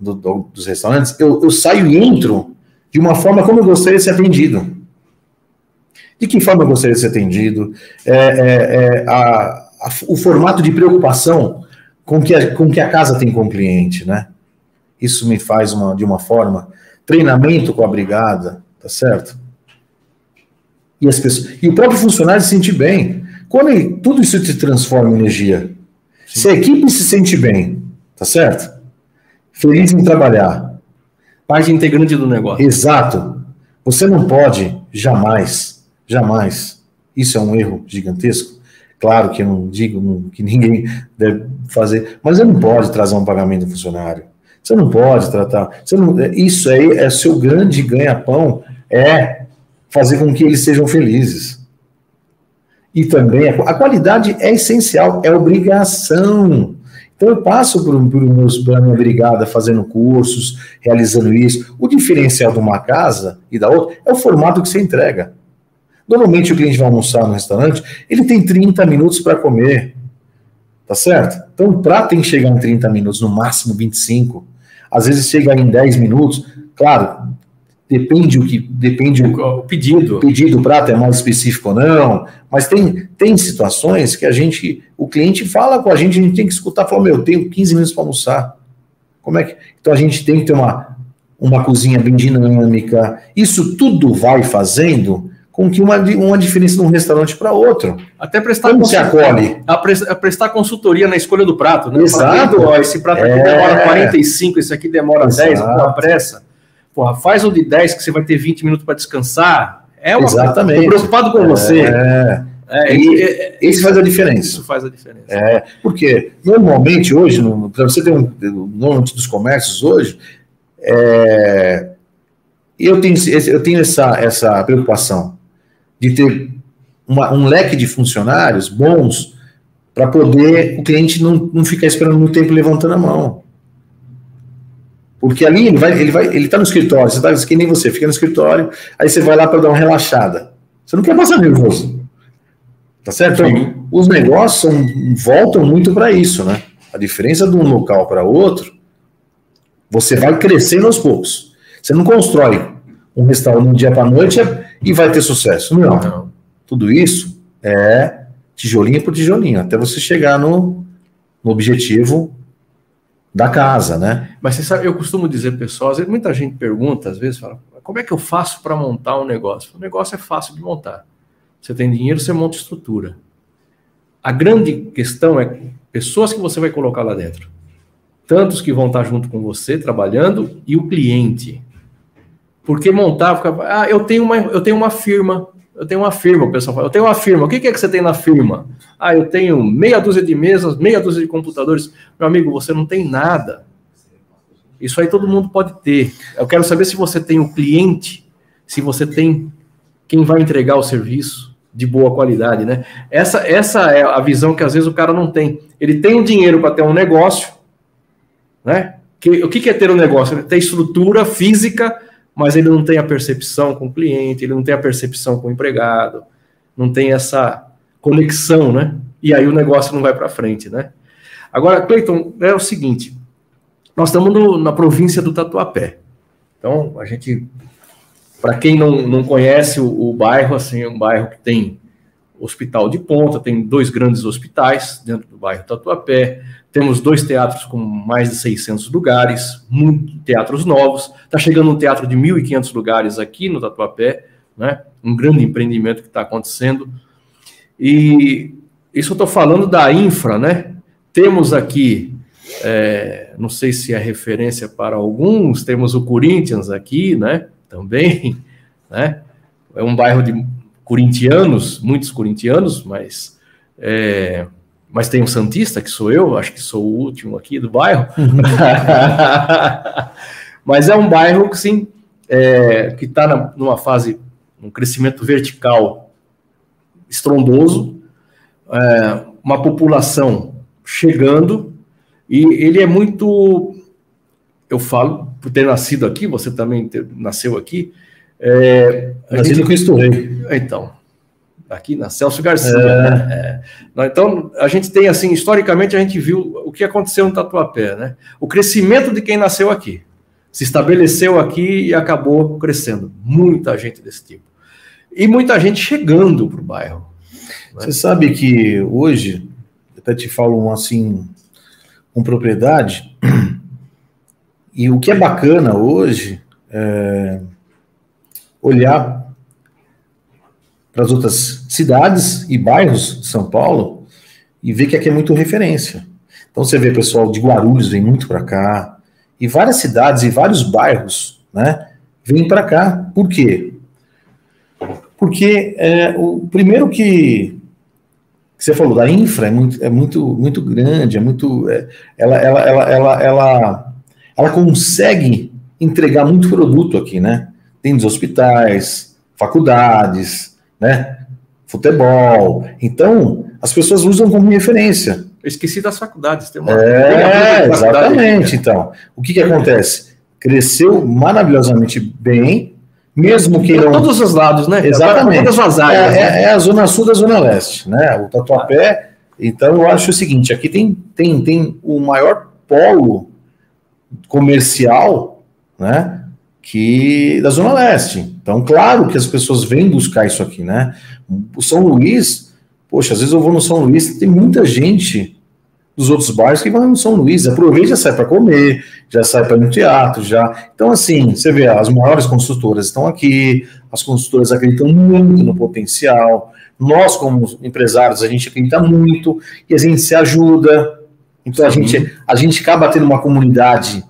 do, do, dos restaurantes, eu, eu saio e entro de uma forma como eu gostaria de ser atendido. De que forma eu gostaria de ser atendido? É, é, é a, a, o formato de preocupação com que, a, com que a casa tem com o cliente, né? Isso me faz uma, de uma forma. Treinamento com a brigada, tá certo? E, as pessoas, e o próprio funcionário se sentir bem. Quando ele, tudo isso se transforma em energia. Se a equipe se sente bem, tá certo? Feliz em trabalhar. Parte integrante do negócio. Exato. Você não pode jamais, jamais. Isso é um erro gigantesco. Claro que eu não digo que ninguém deve fazer, mas você não pode trazer um pagamento do funcionário. Você não pode tratar. Não, isso aí é seu grande ganha-pão, é fazer com que eles sejam felizes. E também a, qualidade é essencial, é obrigação. Então eu passo por, por, meus, pela minha brigada fazendo cursos, realizando isso. O diferencial de uma casa e da outra é o formato que você entrega. Normalmente o cliente vai almoçar no restaurante, ele tem 30 minutos para comer. Tá certo? Então o prato tem que chegar em 30 minutos, no máximo 25. Às vezes chega em 10 minutos. Claro, depende o que depende o, o pedido. O pedido do prato é mais específico ou não, mas tem, tem situações que a gente, o cliente fala com a gente, a gente tem que escutar, falar, meu, eu tenho 15 minutos para almoçar. Como é que. Então a gente tem que ter uma, uma cozinha bem dinâmica. Isso tudo vai fazendo com que uma, uma diferença de um restaurante para outro. Até prestar Como se acolhe? A, a, prestar consultoria na escolha do prato, né? Exato. esse prato aqui é... demora 45, esse aqui demora Exato. 10, com a pressa porra, faz o de 10 que você vai ter 20 minutos para descansar. É uma Exatamente. Tô preocupado com você. É. É, e, é, isso faz a diferença. Isso faz a diferença. É, porque normalmente hoje, para você ter um normalmente dos comércios hoje, é, eu tenho, eu tenho essa, essa preocupação de ter uma, um leque de funcionários bons para poder o cliente não, não ficar esperando muito tempo levantando a mão. Porque ali ele vai, ele vai, ele tá no escritório, você tá que nem você, fica no escritório, aí você vai lá para dar uma relaxada. Você não quer passar nervoso. Tá certo? Então, os negócios são, voltam muito para isso, né? A diferença de um local para outro, você vai crescendo aos poucos. Você não constrói um restaurante um dia para noite e vai ter sucesso. Não. não. Tudo isso é tijolinho por tijolinho, até você chegar no, no objetivo da casa, né? Mas você sabe, eu costumo dizer, pessoal, muita gente pergunta, às vezes, fala, como é que eu faço para montar um negócio? O negócio é fácil de montar. Você tem dinheiro, você monta estrutura. a grande questão é pessoas que você vai colocar lá dentro. Tantos que vão estar junto com você trabalhando e o cliente. Porque montar, ah, eu tenho uma, eu tenho uma firma, eu tenho uma firma, o pessoal fala, eu tenho uma firma, o que é que você tem na firma? Ah, eu tenho meia dúzia de mesas, meia dúzia de computadores. Meu amigo, você não tem nada. Isso aí todo mundo pode ter. Eu quero saber se você tem o um cliente, se você tem quem vai entregar o serviço de boa qualidade, né? Essa, essa é a visão que às vezes o cara não tem. Ele tem o dinheiro para ter um negócio, né? Que, o que é ter um negócio? Ele tem estrutura física mas ele não tem a percepção com o cliente, ele não tem a percepção com o empregado, não tem essa conexão, né? E aí o negócio não vai para frente, né? Agora, Cleiton, é o seguinte: nós estamos no, na província do Tatuapé. Então, a gente, para quem não, não conhece o, o, bairro, assim, é um bairro que tem hospital de ponta, tem dois grandes hospitais dentro do bairro Tatuapé, temos dois teatros com mais de 600 lugares, muitos teatros novos. Está chegando um teatro de 1.500 lugares aqui no Tatuapé, né? um grande empreendimento que está acontecendo. E isso eu estou falando da infra, né? Temos aqui, é, não sei se é referência para alguns, temos o Corinthians aqui, né? Também, né? É um bairro de corintianos, muitos corintianos, mas é, mas tem um Santista, que sou eu, acho que sou o último aqui do bairro. Uhum. mas é um bairro que, sim, é, que está numa fase, um crescimento vertical estrondoso, é, uma população chegando, e ele é muito. Eu falo, por ter nascido aqui, você também ter, nasceu aqui. É, Nascido gente, Cristo Rei. Então, aqui na Celso Garcia. É. Né? É. Então, a gente tem, assim, historicamente, a gente viu o que aconteceu no Tatuapé, né? O crescimento de quem nasceu aqui. Se estabeleceu aqui e acabou crescendo. Muita gente desse tipo. E muita gente chegando para o bairro. Né? Você sabe que hoje, até te falo assim, com propriedade, e o que é bacana hoje é olhar para as outras cidades e bairros de São Paulo e ver que aqui é muito referência. Então você vê pessoal de Guarulhos vem muito para cá e várias cidades e vários bairros, né, vêm para cá. Por quê? Porque é, o primeiro que, você falou da infra é muito, é muito, muito grande, é muito, é, ela, ela, ela, ela, ela, ela consegue entregar muito produto aqui, né? Tem os hospitais, faculdades, né? Futebol. Então, as pessoas usam como referência. Eu esqueci das faculdades. Tem uma, é, tem exatamente. Então, o que, que acontece? Cresceu maravilhosamente bem, mesmo que não. Todos os lados, né? Exatamente. Todas as áreas. É, né? é, a zona sul da zona leste, né? O Tatuapé. Então, eu acho o seguinte: aqui tem, tem, tem o maior polo comercial, né? Que da Zona Leste. Então, claro que as pessoas vêm buscar isso aqui, né? O São Luís, poxa, às vezes eu vou no São Luís, tem muita gente dos outros bairros que vão no São Luís, aproveita já sai para comer, já sai para ir no teatro, já. Então, assim, você vê, as maiores construtoras estão aqui, as construtoras acreditam muito no potencial, nós, como empresários, a gente acredita muito e a gente se ajuda. Então, a gente, a gente acaba tendo uma comunidade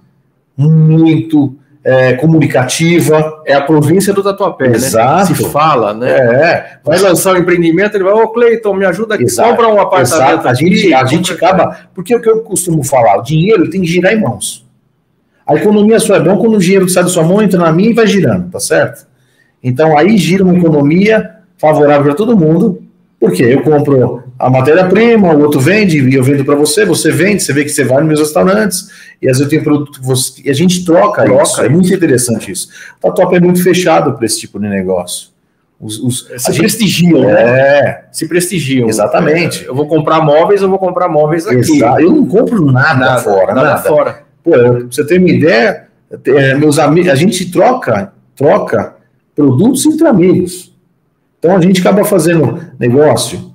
muito é, comunicativa. É a província do Tatuapé, né? Exato. né? Se fala, né? É. Vai lançar um empreendimento, ele vai, ô Cleiton, me ajuda aqui, Exato. compra um apartamento. Exato. A gente, a gente acaba. Porque é o que eu costumo falar, o dinheiro tem que girar em mãos. A economia só é bom quando o dinheiro sai da sua mão, entra na minha e vai girando, tá certo? Então aí gira uma economia favorável para todo mundo, porque eu compro a matéria-prima, o outro vende e eu vendo para você, você vende, você vê que você vai nos meus restaurantes e às vezes eu tenho produto que você. E a gente troca, troca isso. É muito interessante isso. O Top é muito fechado para esse tipo de negócio. Os, os, se prestigiam, né? É. Se prestigiam. Exatamente. Eu vou comprar móveis, eu vou comprar móveis aqui. Exato. Eu não compro nada, nada fora, nada, nada. fora. Pô, pra você ter uma ideia, é, meus amigos, a gente troca, troca produtos entre amigos. Então a gente acaba fazendo negócio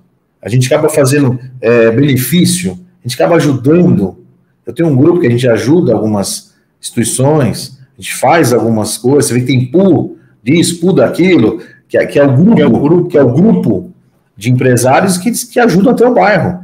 a gente acaba fazendo é, benefício, a gente acaba ajudando. Eu tenho um grupo que a gente ajuda algumas instituições, a gente faz algumas coisas, você vê que tem pool disso, pool daquilo, que é, que é o grupo, que é o grupo, que é o grupo de empresários que, que ajudam até o bairro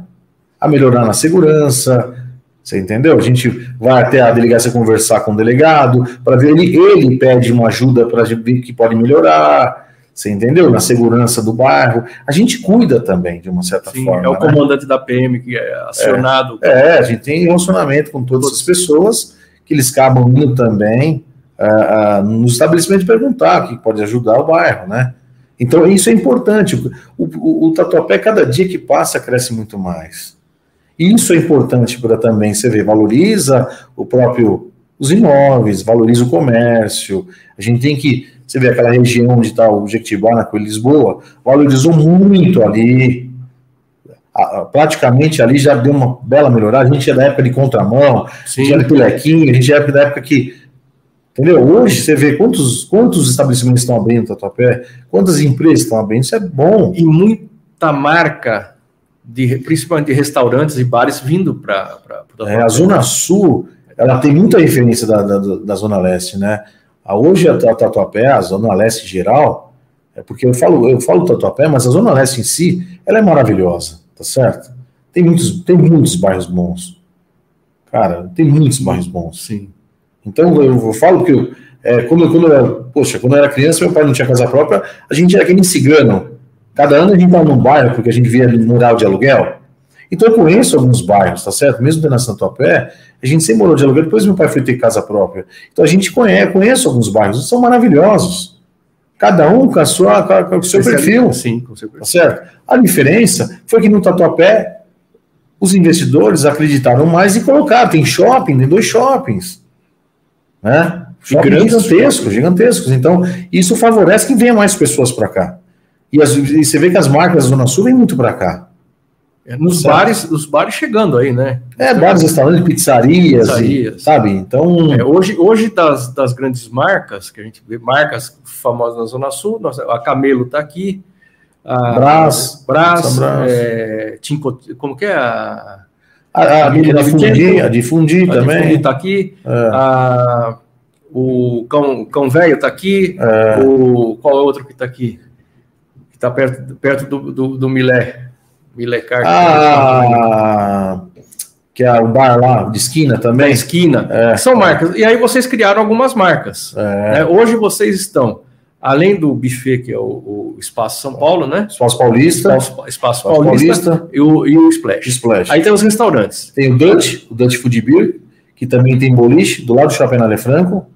a melhorar na segurança. Você entendeu? A gente vai até a delegacia conversar com o delegado para ver ele, ele pede uma ajuda para ver que pode melhorar. Você entendeu? Na segurança do bairro. A gente cuida também, de uma certa Sim, forma. É o né? comandante da PM que é acionado. É, é, a gente tem relacionamento com todas as pessoas que eles acabam indo também uh, uh, no estabelecimento perguntar o que pode ajudar o bairro, né? Então, isso é importante. O, o, o Tatuapé, cada dia que passa, cresce muito mais. Isso é importante para também, você ver, valoriza o próprio, os imóveis, valoriza o comércio. A gente tem que, você vê aquela região onde está o Jequitibá, na Coelho Lisboa, valorizou muito ali, praticamente ali já deu uma bela melhorada. A gente é da época de contramão, Sim. a gente é do Lequinho, a gente é da época que Entendeu? Hoje você vê quantos, quantos estabelecimentos estão abrindo Tatuapé, quantas empresas estão abrindo, isso é bom. E muita marca, de, principalmente de restaurantes e bares, vindo para é, A Zona Sul, ela tem muita referência da, da, da Zona Leste, né? Hoje a, Tatuapé, a Zona Leste geral, é porque eu falo, eu falo Tatuapé, mas a Zona Leste em si, ela é maravilhosa, tá certo? Tem muitos, tem muitos bairros bons. Cara, tem muitos bairros bons. Sim. Então, eu, falo que, eu, é, quando, quando, eu, poxa, quando eu era criança, meu pai não tinha casa própria, a gente era aquele cigano. Cada ano a gente estava num bairro, porque a gente via mural de aluguel. Então, eu conheço alguns bairros, tá certo? Mesmo na Santo Apé, a gente sempre morou de aluguel, depois meu pai foi ter casa própria. Então, a gente conhece, conhece alguns bairros, são maravilhosos. Cada um com, a sua, com o seu perfil. Sim, com o seu perfil. Tá certo? A diferença foi que no Tatuapé, os investidores acreditaram mais e colocaram. Tem shopping, tem dois shoppings né? gigantescos, gigantescos. Então, isso favorece que venha mais pessoas para cá. E, as, e, você vê que as marcas da Zona Sul vêm muito para cá. É, nos bares, os bares chegando aí, né? É, bares, restaurantes, pizzarias, pizzarias. E, sabe? Então. É, hoje, hoje das, das grandes marcas, que a gente vê, marcas famosas na Zona Sul, nossa, a Camelo está aqui. A Brás, Brás, é, Tinco, como que é a a, a, a difundir, a difundir a também. Difundir está aqui. É. A, o Cão, Cão Velho está aqui. É. O, qual é o outro que está aqui? Que está perto, perto do, do, do Milé. Milé Cart. Ah, que é o bar lá de esquina também. Da esquina. É. São marcas. E aí vocês criaram algumas marcas. É. Né? Hoje vocês estão além do buffet, que é o, o, Espaço São Paulo, né? Espaço Paulista. Espaço, Espaço Paulista, Paulista, E, o, e o Splash. Splash. Aí tem os restaurantes. Tem o Dutch, o Dutch Food Beer, que também tem boliche, do lado do Shopping Anália Franco.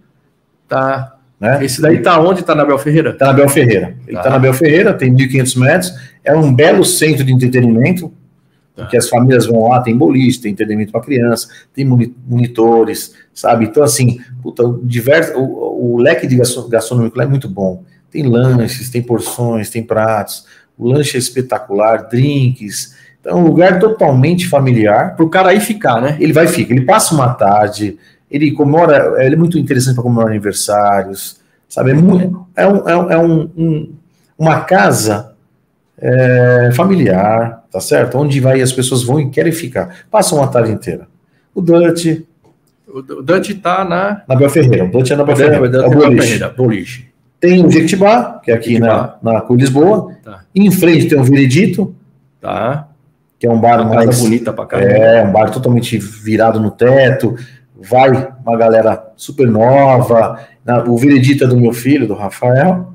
Tá. Né? Esse daí tá onde? Tá na Bel Ferreira? Tá na Bel Ferreira. Ele tá, tá na Bel Ferreira, tem 1.500 metros. É um belo centro de entretenimento, tá. porque as famílias vão lá, tem boliche, tem entretenimento para criança, tem monitores, sabe? Então, assim, puta, o, diverso, o, o leque de gastronômico lá é muito bom. Tem lanches, tem porções, tem pratos. O lanche é espetacular, drinks. Então, é um lugar totalmente familiar. Para o cara aí ficar, né? Ele vai ficar, ele passa uma tarde, ele comemora, ele é muito interessante para comemorar aniversários, sabe? É, muito, é, um, é, um, é um, uma casa é, familiar, tá certo? Onde vai as pessoas vão e querem ficar. Passam uma tarde inteira. O Dante. O Dante está na. Na Bel Ferreira. O Dante é na Bel Ferreira. É o boliche. boliche. Tem o Jequitibá, que é aqui na, na Cor Lisboa. Tá. Em frente tem o Viredito. Tá. Que é um bar uma mais. bonita pra caramba. É, um bar totalmente virado no teto. Vai uma galera super nova. O Viredito é do meu filho, do Rafael.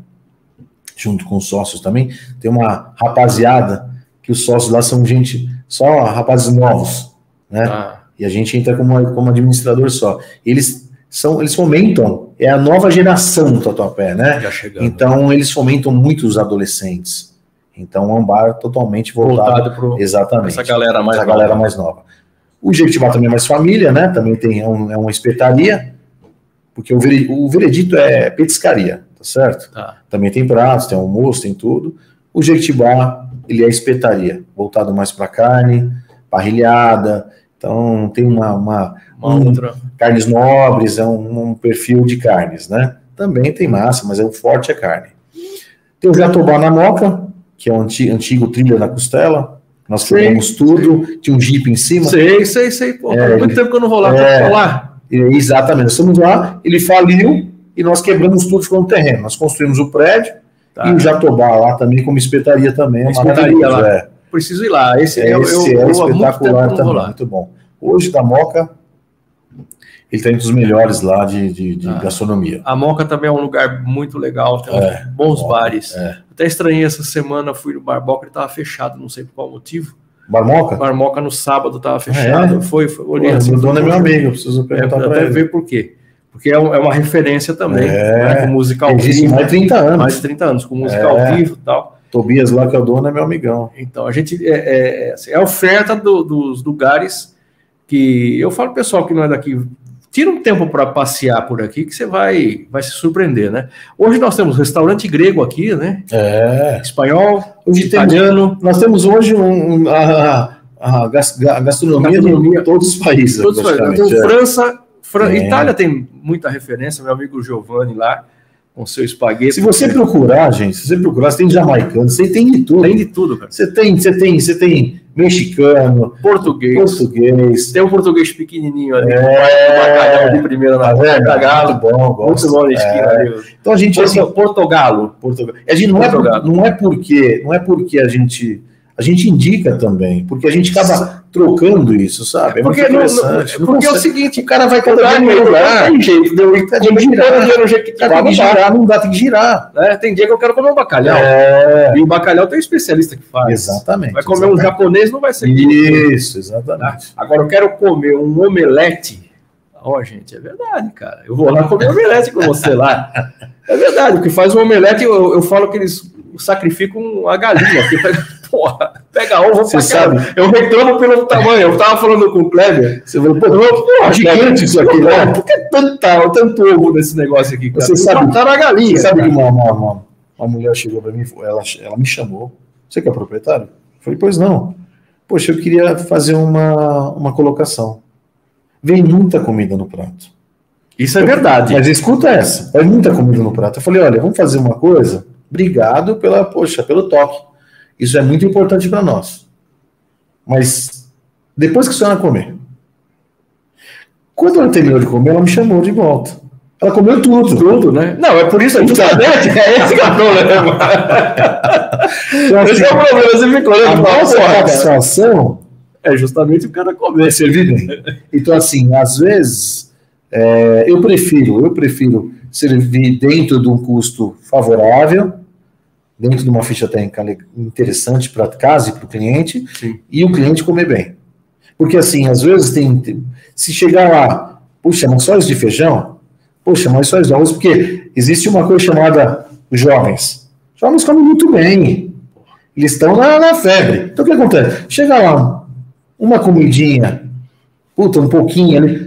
Junto com os sócios também. Tem uma rapaziada que os sócios lá são gente, só rapazes novos, né? Ah. E a gente entra como, como administrador só. Eles são, eles fomentam, é a nova geração do Tatuapé, né? Então eles fomentam muito os adolescentes. Então é um bar totalmente voltado, para exatamente essa galera mais essa nova. galera mais nova. O Jequitibá também é mais família, né? Também tem é um, é uma espetaria, porque o, o veredito é petiscaria, tá certo? Tá. Também tem pratos, tem almoço, tem tudo. O Jequitibá, ele é espetaria, voltado mais para carne, parrilhada, então tem uma, uma, uma um, outra. carnes nobres, é um, um, perfil de carnes, né? Também tem massa, mas é o forte é carne. Tem o Jatobá na Moca, que é o um antigo, antigo trilha na costela. Nós fizemos tudo, tinha um jeep em cima. Sei, sei, sei. Pô, é, muito tempo que eu não vou lá é, falar. Exatamente, nós estamos lá, ele faliu e nós quebramos tudo, ficou no terreno. Nós construímos o prédio Tá. E o Jatobá lá também, como espetaria também. É espetaria lá. É. Preciso ir lá. Esse, é, esse eu, eu, é espetacular muito também, muito bom. Hoje da Moca, ele está entre os melhores lá de, de, de ah, gastronomia. A Moca também é um lugar muito legal, tem é, bons bares. É. Até estranhei essa semana, fui no Barboca, ele estava fechado, não sei por qual motivo. Barmoca? Barmoca no sábado estava fechado. Ah, é? Foi, foi olhei Pô, assim. O dono é meu amigo, preciso perguntar é, para ele. ver por quê. Porque é, é uma referência também, é, né, com música ao vivo. mais de 30 anos. Mais de 30 anos, com música ao é. vivo e tal. Tobias lá, que é o dono, é meu amigão. Então, a gente. É, é, assim, é a oferta do, dos lugares que. Eu falo pessoal que não é daqui, tira um tempo para passear por aqui que você vai, vai se surpreender, né? Hoje nós temos restaurante grego aqui, né? É. Espanhol, italiano. Nós temos hoje um, a, a, gastronomia, gastronomia de todos os países. Todos os países. Então, França, Fran... É. Itália tem muita referência, meu amigo Giovanni lá com seu espaguete. Se você procurar, gente, se você procurar, você tem jamaicano, você tem de tudo. Tem de tudo, cara. Você tem, você tem, você tem mexicano, português. Português. Tem um português pequenininho ali, é, bacalhau de primeira na tá Galo, bom, gosto. Muito bom na esquina é. ali. Então a gente Porto, assim, Portogalo, Portogalo. A gente não é, não é porque, não é porque a gente a gente indica também, porque a gente acaba trocando isso, sabe? É porque, não, não, porque é o seguinte, o cara vai cada vez melhorar. Tem jeito, deu tem que girar, no jeito que tem que girar, não dá, tem que girar. Né? Tem dia que eu quero comer um bacalhau. É. E o bacalhau tem um especialista que faz. Exatamente. Vai comer exatamente. um japonês, não vai ser. Isso, exatamente. Agora eu quero comer um omelete. Ó, oh, gente, é verdade, cara. Eu vou lá comer omelete com você lá. É verdade, o que faz um omelete, eu, eu falo que eles sacrificam a galinha. Porra, pega ovo você sabe. Eu reclamo pelo tamanho. Eu tava falando com o Kleber. Você falou, pô, porra, gigante isso aqui, né? Por que tanta, tanto ovo nesse negócio aqui? Cara? Você sabe, tá na galinha. Você sabe que uma, uma, uma, uma mulher chegou para mim, ela, ela me chamou. Você que é proprietário? Eu falei, pois não. Poxa, eu queria fazer uma, uma colocação. Vem muita comida no prato. Isso é verdade. Mas escuta essa. Vem muita comida no prato. Eu falei, olha, vamos fazer uma coisa. Obrigado pela, poxa, pelo toque. Isso é muito importante para nós. Mas depois que a senhora comer, quando ela terminou de comer, ela me chamou de volta. Ela comeu tudo. Tudo, né? Não, é por isso que justamente é esse que é o problema. Esse é o problema. Você ficou olhando a nossa satisfação é justamente o cara comer, servir bem. Então, assim, às vezes, é, eu prefiro, eu prefiro servir dentro de um custo favorável, dentro de uma ficha técnica interessante para casa e para o cliente, Sim. e o cliente comer bem. Porque assim, às vezes tem. Se chegar lá, puxa, mas só isso de feijão? Puxa, mas só isso de arroz, porque existe uma coisa chamada jovens. Jovens comem muito bem. Eles estão na, na febre. Então o que acontece? Chega lá, uma comidinha, puta, um pouquinho ali.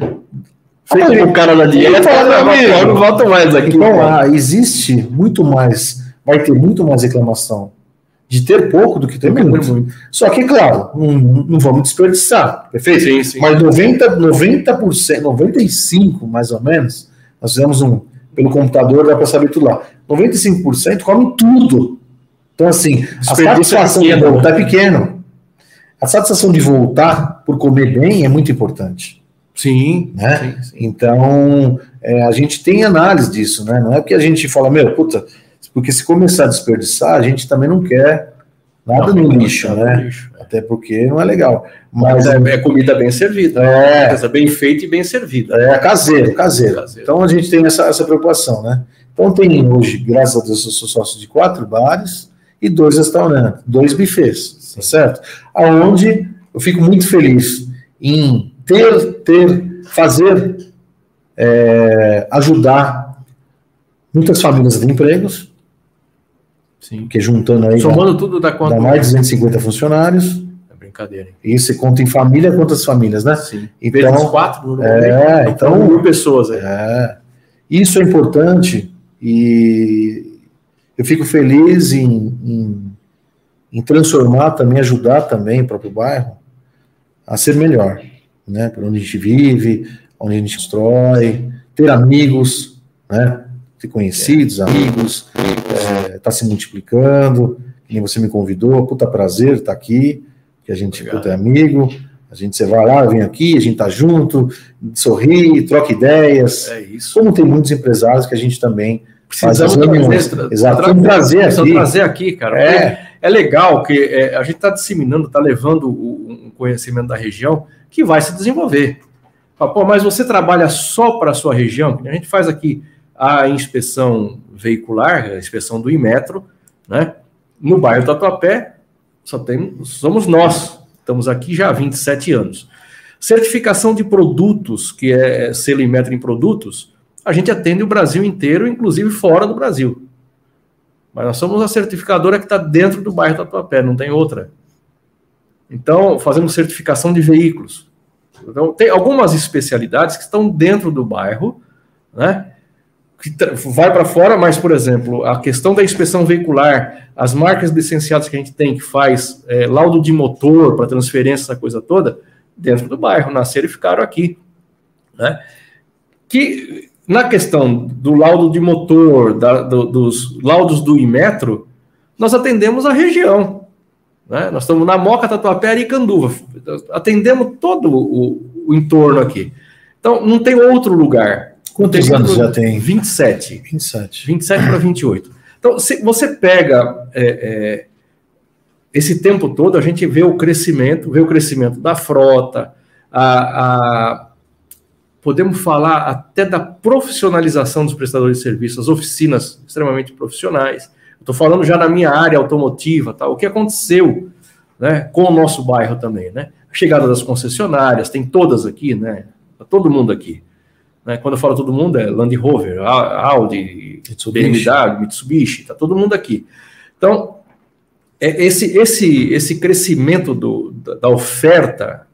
Com o cara da dieta, fala, eu não volto mais aqui. Então, lá, existe muito mais vai ter muito mais reclamação de ter pouco do que ter muito. muito. Só que, claro, não, não vamos desperdiçar, perfeito? Sim, sim. Mas 90%, 90%, 95% mais ou menos, nós fizemos um, pelo computador, dá para saber tudo lá. 95% come tudo. Então, assim, a satisfação é pequeno, de voltar né? é pequeno. A satisfação de voltar por comer bem é muito importante. Sim, né? Sim, sim. Então, é, a gente tem análise disso, né? Não é porque a gente fala, meu, puta, porque se começar a desperdiçar, a gente também não quer nada não, no lixo, né? Lixo. Até porque não é legal. Mas, Mas é, é, comida bem servida. É. Coisa bem feita e bem servida. É caseiro, caseiro, caseiro. Então a gente tem essa, essa preocupação, né? Então tem hoje, graças a Deus, eu sou sócio de quatro bares e dois restaurantes, dois bufês, tá certo? Aonde eu fico muito feliz em ter, ter, fazer, é, ajudar muitas famílias de empregos, Sim. Que juntando aí. Somando dá, tudo dá quanto? Dá mais de 250 funcionários. É brincadeira. Hein? E você conta em família quantas famílias, né? Sim. Então, Vezes quatro, é, então, mil pessoas aí. É. Isso é importante e eu fico feliz em, em, em transformar também, ajudar também o próprio bairro a ser melhor, né? Por onde a gente vive, onde a gente constrói, ter amigos, né? Ter conhecidos, amigos, está é, se multiplicando, que você me convidou, puta prazer estar tá aqui, que a gente puta, é amigo, a gente você vai lá, vem aqui, a gente tá junto, sorri, troca ideias. É isso. Como tem muitos empresários que a gente também Precisamos trazer, Exato, tra trazer aqui. trazer aqui, cara. É, é legal que é, a gente está disseminando, está levando o, um conhecimento da região que vai se desenvolver. Pô, mas você trabalha só para a sua região? A gente faz aqui a inspeção veicular, a inspeção do Imetro, né? No bairro Tatuapé, só tem, somos nós. Estamos aqui já há 27 anos. Certificação de produtos, que é selo Imetro em produtos, a gente atende o Brasil inteiro, inclusive fora do Brasil. Mas nós somos a certificadora que está dentro do bairro Tatuapé, não tem outra. Então, fazemos certificação de veículos. Então, tem algumas especialidades que estão dentro do bairro, né? Que vai para fora, mas, por exemplo, a questão da inspeção veicular, as marcas licenciadas que a gente tem, que faz é, laudo de motor para transferência, essa coisa toda, dentro do bairro, nasceram e ficaram aqui. Né? Que na questão do laudo de motor, da, do, dos laudos do Imetro, nós atendemos a região. Né? Nós estamos na Moca, Tatuapé e Canduva. Atendemos todo o, o, entorno aqui. Então, não tem outro lugar. Quantos anos já tem? 27. 27. 27 para 28. Então, se você pega é, é, esse tempo todo, a gente vê o crescimento, vê o crescimento da frota, a, a podemos falar até da profissionalização dos prestadores de serviços, as oficinas extremamente profissionais. Estou falando já na minha área automotiva, tá? o que aconteceu né, com o nosso bairro também. Né? A chegada das concessionárias, tem todas aqui, né? Tá todo mundo aqui. Né? Quando eu falo todo mundo, é Land Rover, Audi, Mitsubishi. BMW, Mitsubishi, está todo mundo aqui. Então, é esse, esse, esse crescimento do, da oferta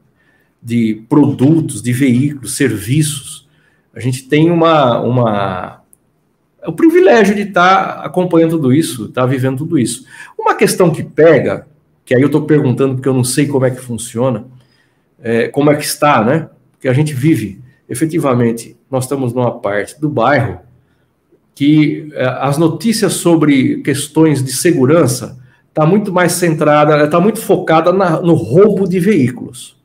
de produtos, de veículos, serviços. A gente tem uma, uma é o privilégio de estar tá acompanhando tudo isso, estar tá vivendo tudo isso. Uma questão que pega, que aí eu estou perguntando porque eu não sei como é que funciona, é, como é que está, né? Porque a gente vive, efetivamente, nós estamos numa parte do bairro que é, as notícias sobre questões de segurança está muito mais centrada, está muito focada na, no roubo de veículos.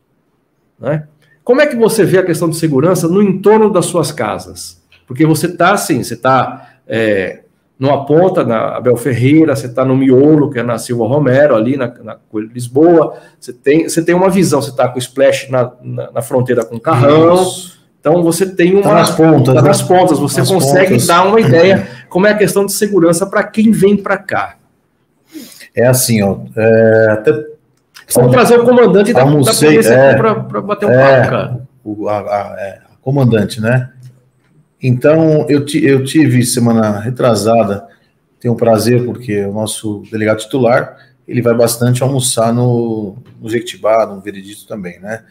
Né? Como é que você vê a questão de segurança no entorno das suas casas? Porque você está assim, você está é, numa ponta, na Abel Ferreira, você está no miolo, que é na Silva Romero, ali na, na Coelho Lisboa, você tem, você tem uma visão, você está com o splash na, na, na, fronteira com o carrão. Isso. Então você tem uma. Tá nas pontas. Tá né? nas pontas, você nas consegue pontas. dar uma ideia como é a questão de segurança para quem vem para cá. É assim, ó. É, até Vamos trazer o comandante da, Almocei, da polícia é, para bater um é, papo, cara. O, a, a, é, a, comandante, né? Então, eu, eu tive semana retrasada, tenho um prazer, porque o nosso delegado titular, ele vai bastante almoçar no, no Jequitibá, no Veredito também, né?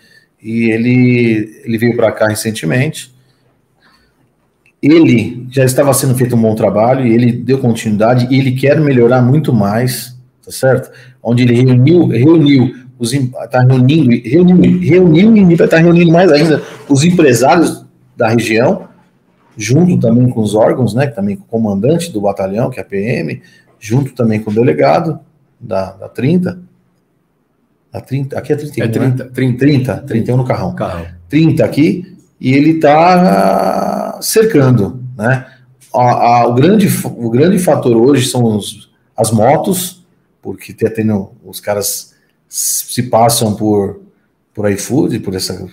E ele, ele veio para cá recentemente. Ele já estava sendo feito um bom trabalho e ele deu continuidade e ele quer melhorar muito mais, tá certo? onde ele reuniu, reuniu os está reunindo, reuniu, reuniu e vai estar reunindo mais ainda os empresários da região, junto também com os órgãos, né, também com o comandante do batalhão, que é a PM, junto também com o delegado da, da 30, da 30, aqui é 31, é 30, né? 30, 30, 31 no carrão. carrão. 30 aqui, e ele está cercando, né? A, a, o, grande, o grande fator hoje são os, as motos, porque tá tendo, os caras se passam por, por iFood, por essa,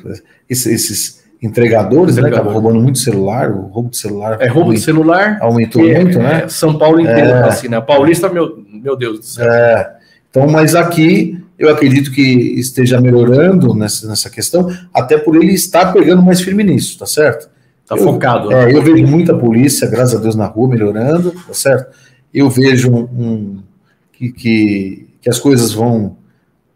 esses entregadores, né? Estavam roubando muito celular, o roubo de celular. É roubo de celular. Aumentou muito, é, né? São Paulo inteiro, é, assim, né? Paulista, meu, meu Deus do céu. É, então, mas aqui eu acredito que esteja melhorando nessa, nessa questão, até por ele estar pegando mais firme nisso, tá certo? Tá eu, focado. É, né? eu vejo muita polícia, graças a Deus, na rua melhorando, tá certo? Eu vejo um, um que, que, que as coisas vão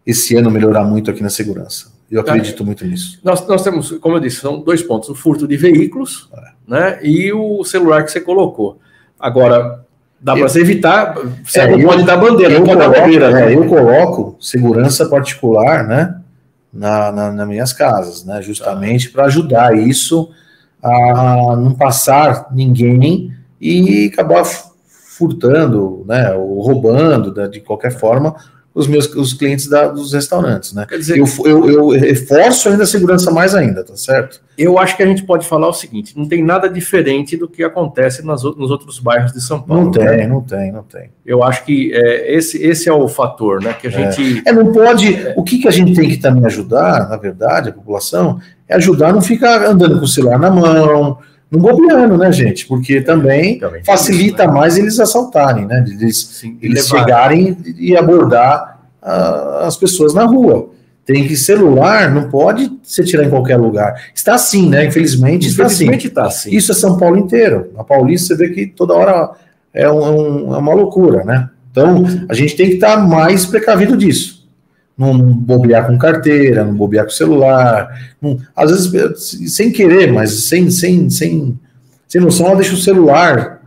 esse ano melhorar muito aqui na segurança. Eu acredito é, muito nisso. Nós, nós temos, como eu disse, são dois pontos: o furto de veículos é. né, e o celular que você colocou. Agora, dá para você evitar, você é, pode dar bandeira, eu, coloco, bandeira, né? eu coloco segurança particular né, na, na, nas minhas casas, né, justamente para ajudar isso a não passar ninguém e acabar furtando, né, ou roubando, né, de qualquer forma, os meus os clientes da, dos restaurantes, né? Quer dizer, eu, eu, eu reforço ainda a segurança mais ainda, tá certo? Eu acho que a gente pode falar o seguinte: não tem nada diferente do que acontece nas, nos outros bairros de São Paulo. Não tem, né? não tem, não tem. Eu acho que é, esse, esse é o fator, né? Que a é. gente. É, não pode. O que, que a gente tem que também ajudar, na verdade, a população, é ajudar a não ficar andando com o celular na mão, não bobeando, né, gente? Porque também, também facilita isso, né? mais eles assaltarem, né? Eles, Sim, eles chegarem e abordar uh, as pessoas na rua. Tem que celular, não pode se tirar em qualquer lugar. Está assim, né? Infelizmente, está assim. Está assim. Isso é São Paulo inteiro. Na Paulista você vê que toda hora é, um, é uma loucura, né? Então, a gente tem que estar mais precavido disso não bobear com carteira, não bobear com celular, não, às vezes sem querer, mas sem, sem, sem, sem noção, ela deixa o celular,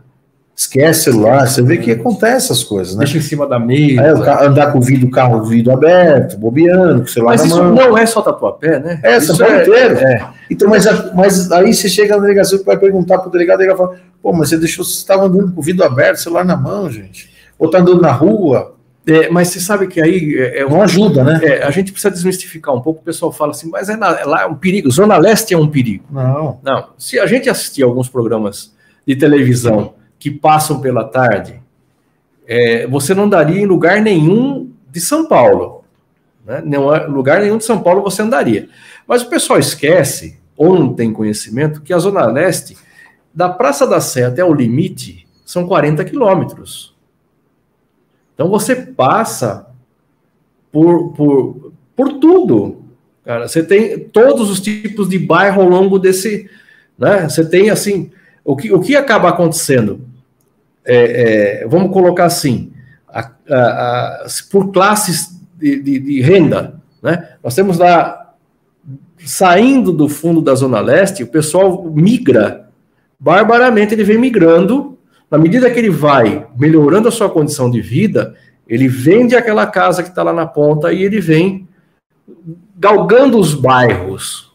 esquece o celular, você vê que acontece essas coisas, né? Deixa em cima da mesa. É, andar com o vidro, carro, o vidro aberto, bobeando, com o celular mas na isso não é só tatuapé, né? É, São Paulo é, inteiro. É. Então, mas, mas aí você chega na delegacia e vai perguntar pro delegado, e ele fala, pô, mas você deixou, você estava andando com o vidro aberto, celular na mão, gente. Ou tá andando na rua, é, mas você sabe que aí. É, é não ajuda, né? É, a gente precisa desmistificar um pouco. O pessoal fala assim, mas é na, lá é um perigo. Zona Leste é um perigo. Não. Não. Se a gente assistir alguns programas de televisão que passam pela tarde, é, você não daria em lugar nenhum de São Paulo. Né? Não, é, lugar nenhum de São Paulo você andaria. Mas o pessoal esquece, ou não tem conhecimento, que a Zona Leste, da Praça da Sé até o limite, são 40 quilômetros. Então você passa por, por, por tudo. Cara, você tem todos os tipos de bairro ao longo desse. Né? Você tem assim. O que, o que acaba acontecendo? É, é, vamos colocar assim, a, a, a, por classes de, de, de, renda. Né? Nós temos lá, saindo do fundo da Zona Leste, o pessoal migra barbaramente, ele vem migrando na medida que ele vai melhorando a sua condição de vida, ele vende aquela casa que está lá na ponta e ele vem galgando os bairros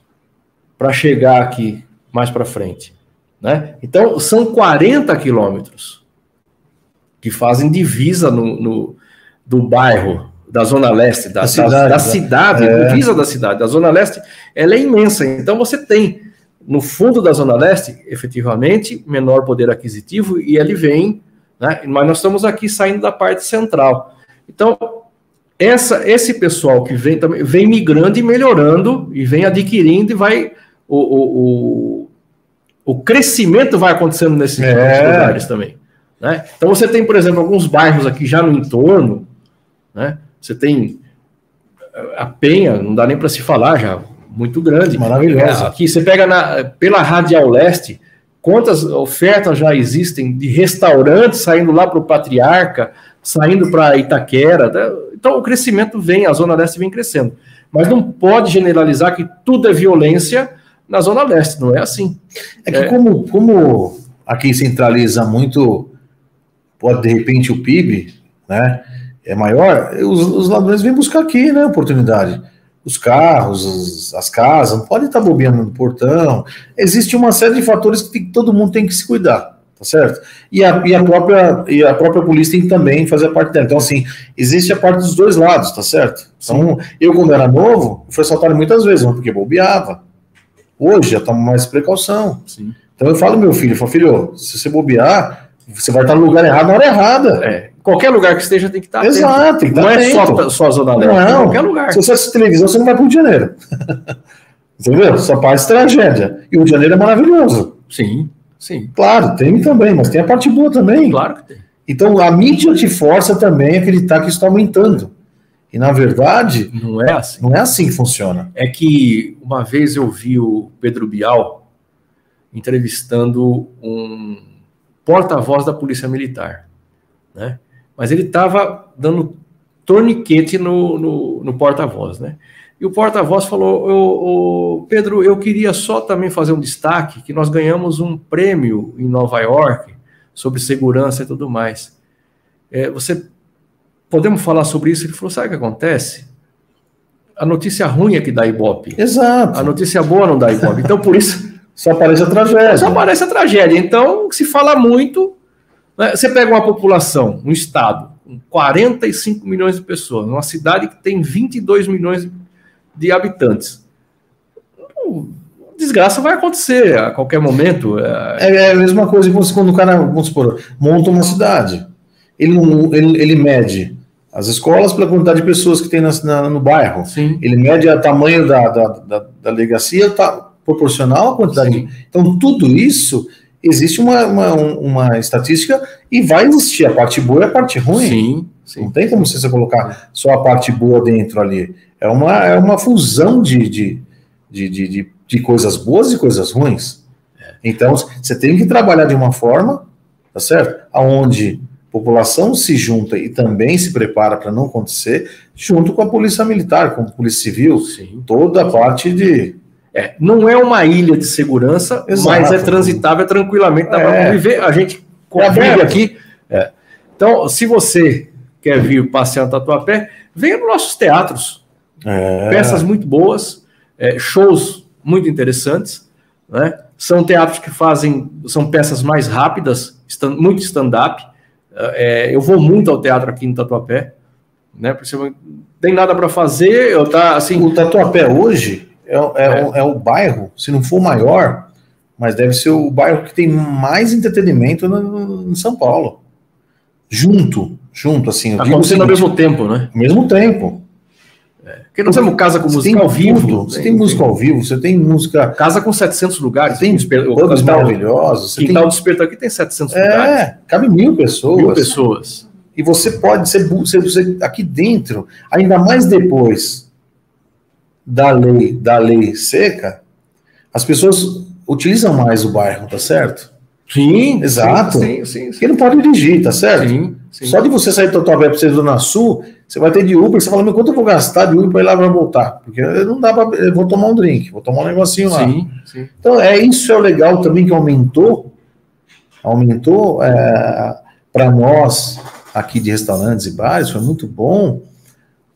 para chegar aqui mais para frente. Né? Então, são 40 quilômetros que fazem divisa no, no, do bairro, da Zona Leste, da, cidade, da, da né? cidade é. divisa da cidade. A Zona Leste ela é imensa. Então, você tem no fundo da Zona Leste, efetivamente, menor poder aquisitivo, e ele vem, né? mas nós estamos aqui saindo da parte central. Então, essa, esse pessoal que vem também vem migrando e melhorando, e vem adquirindo, e vai. O, o, o, o crescimento vai acontecendo nesses é. lugares também. Né? Então, você tem, por exemplo, alguns bairros aqui já no entorno, né? você tem a Penha, não dá nem para se falar já, muito grande. Maravilhosa. É, aqui você pega na, pela Radial Leste, quantas ofertas já existem de restaurantes saindo lá para o Patriarca, saindo para Itaquera. Né? Então o crescimento vem, a Zona Leste vem crescendo. Mas não pode generalizar que tudo é violência na Zona Leste, não é assim. É que é... Como, como aqui centraliza muito, pode de repente o PIB, né? É maior, os, os ladrões vêm buscar aqui, né? Oportunidade os carros, os, as casas, não pode estar bobeando no portão. Existe uma série de fatores que, tem, que todo mundo tem que se cuidar, tá certo? E a, e a, própria, e a própria polícia tem que também fazer a parte dela. Então, assim, existe a parte dos dois lados, tá certo? Então, eu, quando era novo, fui assaltado muitas vezes, porque bobeava. Hoje já tomo mais precaução. Sim. Então eu falo meu filho, eu falo, filho, se você bobear, você vai estar no lugar errado na hora errada. É qualquer lugar que esteja tem que estar Exato, tem que não é só, só a Zona Leste, não, qualquer lugar. Se você assiste televisão, você não vai para o Rio de Janeiro. Entendeu? Só parte tragédia. E o Rio de Janeiro é maravilhoso. Sim, sim. Claro, tem também, mas tem a parte boa também. Claro que tem. Então a mídia te força também a acreditar que isso está aumentando. E na verdade, não é assim. Não é assim que funciona. É que uma vez eu vi o Pedro Bial entrevistando um porta-voz da Polícia Militar, né? Mas ele estava dando torniquete no, no, no porta-voz, né? E o porta-voz falou: Pedro, eu queria só também fazer um destaque que nós ganhamos um prêmio em Nova York sobre segurança e tudo mais. É, você podemos falar sobre isso? Ele falou: sabe o que acontece? A notícia ruim é que dá ibope. Exato. A notícia boa não dá ibope. Então, por isso. Só aparece a tragédia. Só aparece a tragédia. Então, se fala muito? Você pega uma população, um estado, com 45 milhões de pessoas, numa cidade que tem 22 milhões de habitantes. Desgraça vai acontecer a qualquer momento. É, é a mesma coisa que quando o cara, vamos supor, monta uma cidade. Ele, ele, ele mede as escolas pela quantidade de pessoas que tem na, na, no bairro. Sim. Ele mede o tamanho da, da, da, da delegacia tá, proporcional à quantidade. Sim. Então, tudo isso existe uma, uma, uma estatística e vai existir a parte boa e a parte ruim. Sim, sim. Não tem como você colocar só a parte boa dentro ali. É uma, é uma fusão de, de, de, de, de coisas boas e coisas ruins. É. Então, você tem que trabalhar de uma forma, tá certo? Aonde a população se junta e também se prepara para não acontecer, junto com a polícia militar, com a polícia civil, Sim. toda a parte de é, não é uma ilha de segurança, Exato. mas é transitável tranquilamente. Dá é. para viver. A gente convive aqui. É. Então, se você quer vir passear no Tatuapé, venha nos nossos teatros. É. Peças muito boas, é, shows muito interessantes. Né? São teatros que fazem, são peças mais rápidas, muito stand-up. É, eu vou muito ao teatro aqui no Tatuapé. Né? Porque tem nada para fazer, eu tá assim. O Tatuapé hoje é, é, é. O, é o bairro, se não for o maior, mas deve ser o bairro que tem mais entretenimento em São Paulo. Junto, junto, assim. Acontecendo ao mesmo tempo, né? Ao mesmo tempo. É. Porque nós temos casa com música ao vivo. Você tem, tem música ao vivo, você tem música. Casa com 700 lugares. Tem bandas maravilhosos. Você Quintal tem... Desperto aqui tem 700 é, lugares. É, cabe mil pessoas. Mil pessoas. E você pode ser, ser, ser aqui dentro, ainda mais depois da lei, da lei seca, as pessoas utilizam mais o bairro, tá certo? Sim, exato. Sim, sim, sim. Porque não pode dirigir, tá certo? Sim, sim. Só de você sair do Tatuapé para Zona Sul, você vai ter de Uber, você fala, meu, quanto eu vou gastar de Uber para ir lá para voltar? Porque não dá para. Eu vou tomar um drink, vou tomar um negocinho lá. Sim, sim. Então, é isso é o legal também que aumentou, aumentou é, para nós aqui de restaurantes e bares, foi muito bom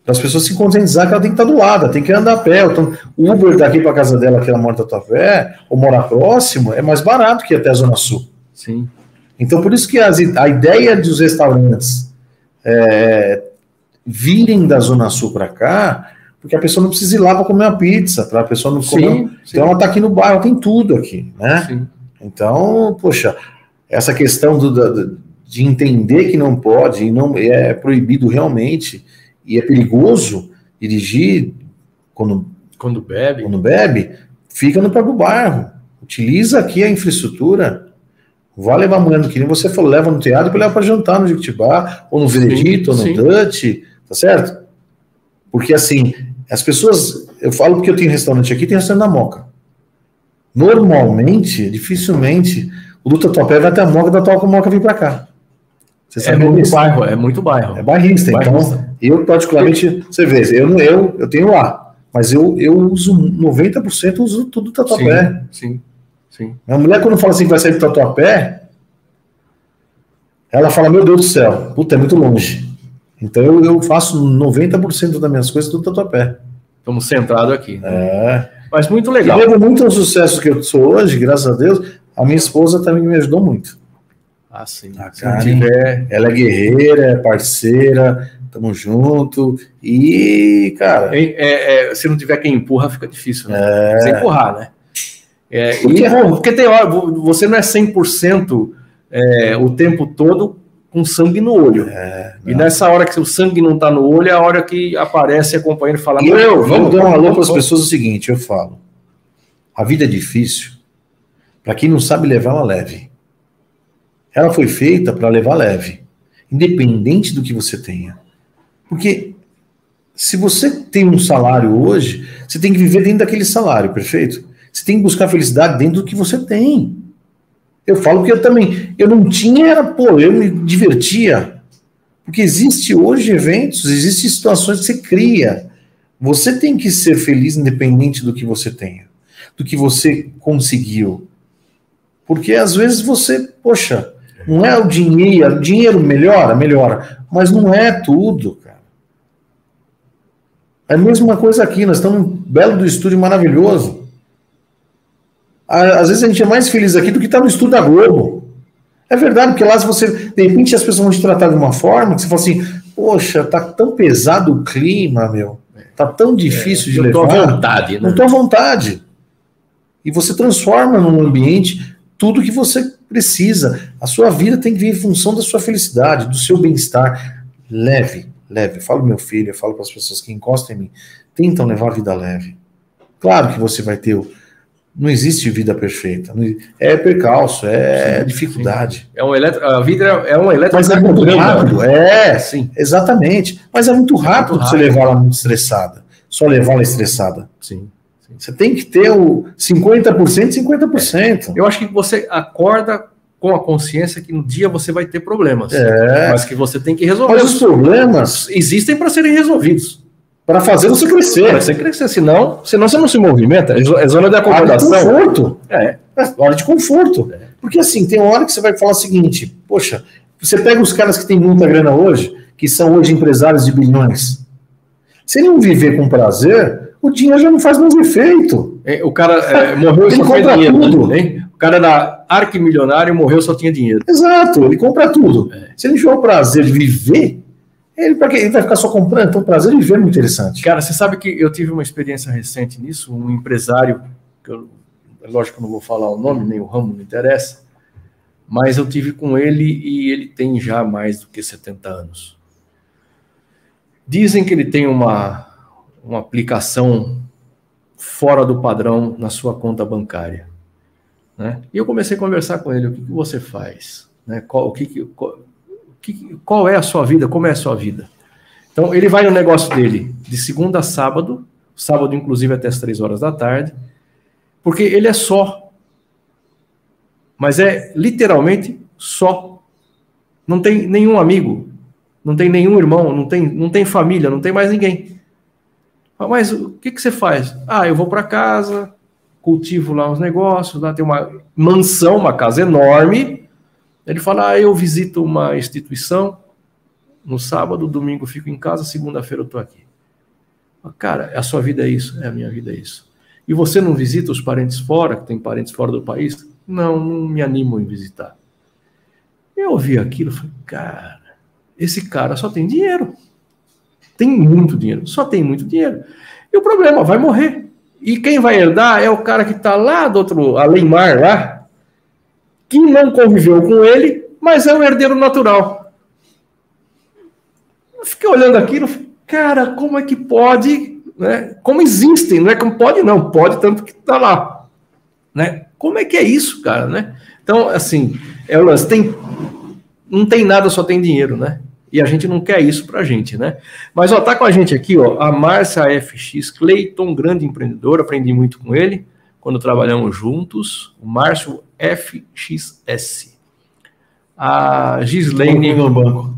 as pessoas se conscientizar que ela tem que estar do lado, tem que andar a pé. Então, o Uber daqui para a casa dela, que ela mora na fé, ou mora próximo, é mais barato que ir até a Zona Sul. Sim. Então, por isso que as, a ideia dos restaurantes é, virem da Zona Sul para cá, porque a pessoa não precisa ir lá para comer uma pizza, para a pessoa não comer. Sim, então, ela está aqui no bairro, tem tudo aqui, né? Sim. Então, poxa, essa questão do, do, de entender que não pode e não é proibido realmente e é perigoso dirigir quando, quando bebe, quando bebe fica no próprio bairro. Utiliza aqui a infraestrutura. Vai levar amanhã que nem você falou, leva no teatro para levar para jantar no Jequitibá, ou no Veredito, ou no. Dutch, tá certo? Porque assim, as pessoas, eu falo porque eu tenho restaurante aqui, tem restaurante na Moca. Normalmente, dificilmente, o do Tatuapé vai até a Moca, da Toca Moca vir para cá. Você é muito isso? bairro, é muito bairro. É bairrista, então, bairrista. eu particularmente, você vê, eu, eu, eu tenho lá, mas eu, eu uso 90% uso tudo tatuapé. Sim, sim, sim. A mulher quando fala assim que vai sair do tatuapé, ela fala, meu Deus do céu, puta, é muito longe. Então eu, eu faço 90% das minhas coisas do tatuapé. Estamos centrados aqui. É. Mas muito legal. E devo muito ao sucesso que eu sou hoje, graças a Deus, a minha esposa também me ajudou muito. Ah, sim. A Karen, tiver... ela é guerreira, é parceira, tamo junto. E, cara. É, é, é, se não tiver quem empurra, fica difícil, né? É... Você empurrar, né? É, porque, e, bom, porque tem hora, você não é 100% é, o tempo todo com sangue no olho. É, e nessa hora que o sangue não tá no olho, é a hora que aparece a companheira e fala: e eu, vamos dar uma alô para as pessoas o seguinte: eu falo, a vida é difícil, para quem não sabe levar, ela leve. Ela foi feita para levar leve, independente do que você tenha. Porque se você tem um salário hoje, você tem que viver dentro daquele salário, perfeito? Você tem que buscar felicidade dentro do que você tem. Eu falo que eu também, eu não tinha, era, pô, eu me divertia. Porque existe hoje eventos, existem situações que você cria. Você tem que ser feliz independente do que você tenha, do que você conseguiu. Porque às vezes você, poxa, não é o dinheiro, o dinheiro melhora, melhora, mas não é tudo, cara. É a mesma coisa aqui, nós estamos belo do estúdio maravilhoso. Às vezes a gente é mais feliz aqui do que está no estúdio da Globo. É verdade, porque lá se você, de repente, as pessoas vão te tratar de uma forma que você fala assim, poxa, tá tão pesado o clima, meu. Tá tão difícil é, de levar. Não tô à vontade, né? Não tô à vontade. E você transforma num ambiente tudo que você precisa. A sua vida tem que vir em função da sua felicidade, do seu bem-estar. Leve, leve. Eu falo meu filho, eu falo para as pessoas que encostam em mim, tentam levar a vida leve. Claro que você vai ter o não existe vida perfeita. É percalço, é sim, dificuldade. Sim. É um eletro, a vida é um eletro. Mas é muito rápido. É, sim. Exatamente. Mas é muito rápido, é muito rápido. você levar ela muito estressada. Só levar ela estressada. Sim. Você tem que ter o 50%, 50%. É. Eu acho que você acorda com a consciência que no dia você vai ter problemas. É. Mas que você tem que resolver. Mas os problemas existem para serem resolvidos para fazer você crescer. Para você crescer, senão, senão você não se movimenta. É zona de acomodação. Hora de conforto. É. é. Hora de conforto. É. Porque assim, tem hora que você vai falar o seguinte: poxa, você pega os caras que têm muita grana hoje, que são hoje empresários de bilhões. Se ele não viver com prazer, o dinheiro já não faz mais efeito. É, o cara é, morreu e só compra dinheiro, tudo. Hein? O cara era arquimilionário, morreu só tinha dinheiro. Exato, ele compra tudo. É. Se ele tiver o prazer de viver, ele, porque ele vai ficar só comprando, então o prazer de ver é muito interessante. Cara, você sabe que eu tive uma experiência recente nisso, um empresário, que eu, lógico que eu não vou falar o nome, nem o ramo, não interessa, mas eu tive com ele e ele tem já mais do que 70 anos. Dizem que ele tem uma, uma aplicação fora do padrão na sua conta bancária. Né? E eu comecei a conversar com ele, o que, que você faz? Né? Qual, o que, que qual, que, qual é a sua vida, como é a sua vida. Então, ele vai no negócio dele de segunda a sábado, sábado inclusive até as três horas da tarde, porque ele é só. Mas é literalmente só. Não tem nenhum amigo, não tem nenhum irmão, não tem, não tem família, não tem mais ninguém. Mas o que, que você faz? Ah, eu vou para casa, cultivo lá os negócios, lá tem uma mansão, uma casa enorme, ele fala: ah, eu visito uma instituição no sábado, domingo fico em casa, segunda-feira eu estou aqui. Cara, a sua vida é isso? É, a minha vida é isso. E você não visita os parentes fora, que tem parentes fora do país? Não, não me animo em visitar. Eu ouvi aquilo falei, cara, esse cara só tem dinheiro. Tem muito dinheiro, só tem muito dinheiro. E o problema, vai morrer. E quem vai herdar é o cara que está lá do outro, além mar, lá, que não conviveu com ele, mas é o herdeiro natural. Eu fiquei olhando aquilo, cara, como é que pode, né? Como existem, não é como pode não, pode tanto que está lá, né? Como é que é isso, cara, né? Então, assim, é o lance, tem não tem nada, só tem dinheiro, né? E a gente não quer isso pra gente, né? Mas ó, tá com a gente aqui, ó, a Márcia FX Cleiton, grande empreendedor, aprendi muito com ele quando trabalhamos juntos, o Márcio FXS. A Gislaine no banco.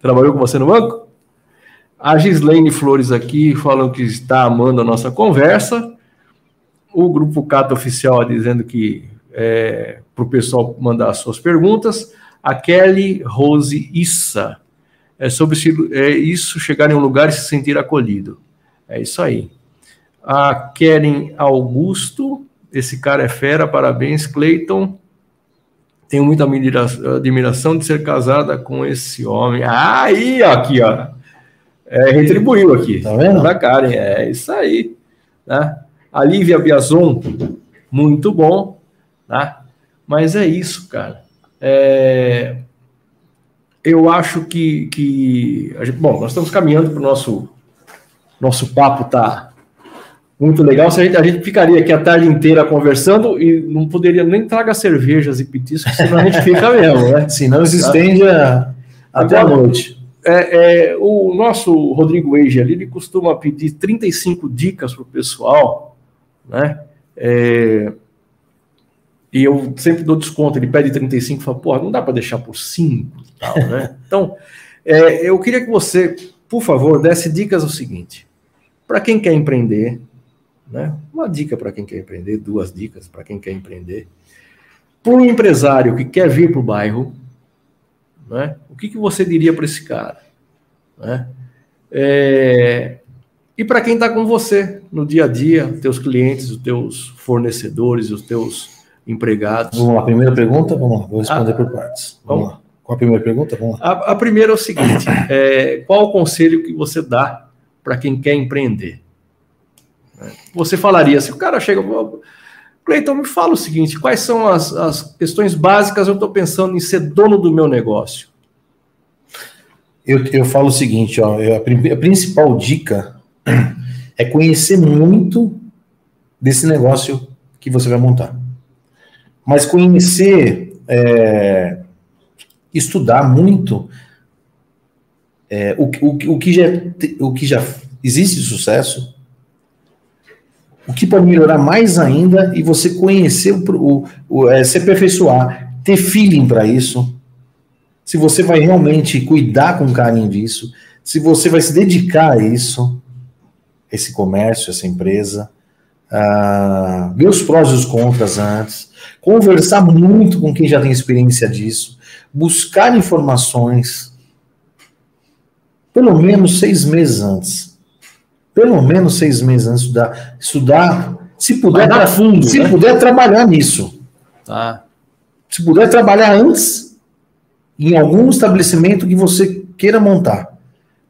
Trabalhou com você no banco? A Gislaine Flores aqui falando que está amando a nossa conversa. O grupo Cata Oficial dizendo que é, para o pessoal mandar suas perguntas. A Kelly Rose Issa. É sobre se, é, isso chegar em um lugar e se sentir acolhido. É isso aí. A Keren Augusto, esse cara é fera, parabéns, Cleiton. Tenho muita admiração de ser casada com esse homem. Ah, aí, aqui, ó. É, retribuiu aqui. Tá vendo? Da Karen, é isso aí. Né? A Lívia Biazon, muito bom. Tá? Mas é isso, cara. É... Eu acho que. que... Gente... Bom, nós estamos caminhando para o nosso. Nosso papo tá muito legal. Se a gente, a gente ficaria aqui a tarde inteira conversando e não poderia nem tragar cervejas e petiscos, senão a gente fica mesmo, né? Senão se estende a, até a noite. É, é, o nosso Rodrigo Eige ali, ele costuma pedir 35 dicas para o pessoal, né? É, e eu sempre dou desconto, ele pede 35 e fala, pô, não dá para deixar por 5 e tal, né? Então, é, eu queria que você, por favor, desse dicas o seguinte: para quem quer empreender, né? Uma dica para quem quer empreender, duas dicas para quem quer empreender. Para um empresário que quer vir para o bairro, né? o que, que você diria para esse cara? Né? É... E para quem está com você no dia a dia, teus clientes, os teus fornecedores, os teus empregados. Vamos lá, primeira pergunta, vamos lá, vou responder ah, por partes. Vamos, vamos lá. Qual a primeira pergunta? Vamos lá. A, a primeira é o seguinte: é, qual o conselho que você dá para quem quer empreender? Você falaria, se o cara chega, Cleiton, me fala o seguinte: quais são as, as questões básicas? Eu estou pensando em ser dono do meu negócio. Eu, eu falo o seguinte: ó, a, a principal dica é conhecer muito desse negócio que você vai montar. Mas conhecer, é, estudar muito é, o, o, o, que já, o que já existe de sucesso, o que pode melhorar mais ainda e você conhecer, o, o, é, se aperfeiçoar, ter feeling para isso. Se você vai realmente cuidar com carinho disso, se você vai se dedicar a isso, esse comércio, essa empresa, uh, ver os prós e os contras antes, conversar muito com quem já tem experiência disso, buscar informações, pelo menos seis meses antes. Pelo menos seis meses antes de estudar. Estudar, se puder, dar fundo, se né? puder trabalhar nisso. Tá. Se puder trabalhar antes, em algum estabelecimento que você queira montar,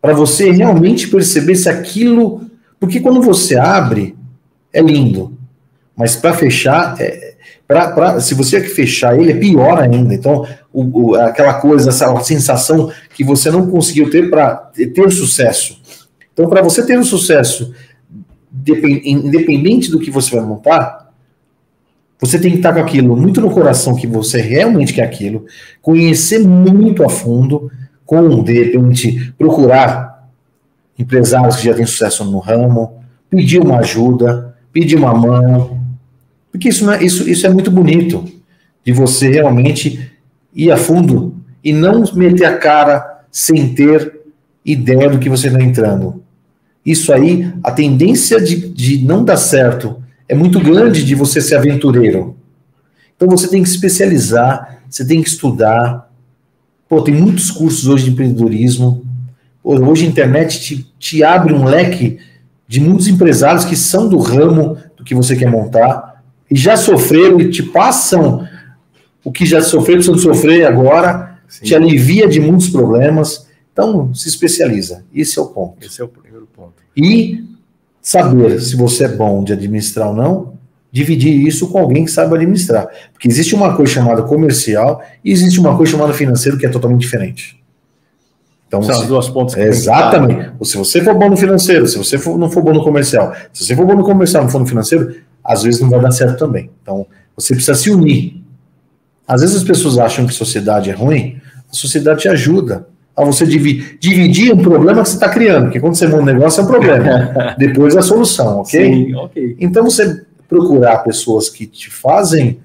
para você realmente perceber se aquilo. Porque quando você abre, é lindo. Mas para fechar, é, pra, pra, se você fechar ele, é pior ainda. Então, o, o, aquela coisa, essa sensação que você não conseguiu ter para ter sucesso. Então, para você ter um sucesso, independente do que você vai montar, você tem que estar com aquilo muito no coração que você realmente quer aquilo, conhecer muito a fundo, com, de repente, procurar empresários que já têm sucesso no ramo, pedir uma ajuda, pedir uma mão, porque isso, não é, isso, isso é muito bonito, de você realmente ir a fundo e não meter a cara sem ter ideia do que você está entrando. Isso aí, a tendência de, de não dar certo é muito grande de você ser aventureiro. Então você tem que especializar, você tem que estudar. Pô, tem muitos cursos hoje de empreendedorismo. Hoje a internet te, te abre um leque de muitos empresários que são do ramo do que você quer montar e já sofreram e te passam o que já sofreram, precisam sofrer agora, Sim. te alivia de muitos problemas. Então, se especializa. Esse é o ponto. Esse é o primeiro ponto. E saber se você é bom de administrar ou não, dividir isso com alguém que sabe administrar. Porque existe uma coisa chamada comercial e existe uma coisa chamada financeiro que é totalmente diferente. Então, São se, as duas pontas. Que exatamente. Se você for bom no financeiro, se você for, não for bom no comercial, se você for bom no comercial, não for no financeiro, às vezes não vai dar certo também. Então, você precisa se unir. Às vezes as pessoas acham que sociedade é ruim, a sociedade te ajuda a você dividir, dividir um problema que você está criando, porque quando você monta um negócio é um problema, depois é a solução, ok? Sim, ok. Então você procurar pessoas que te fazem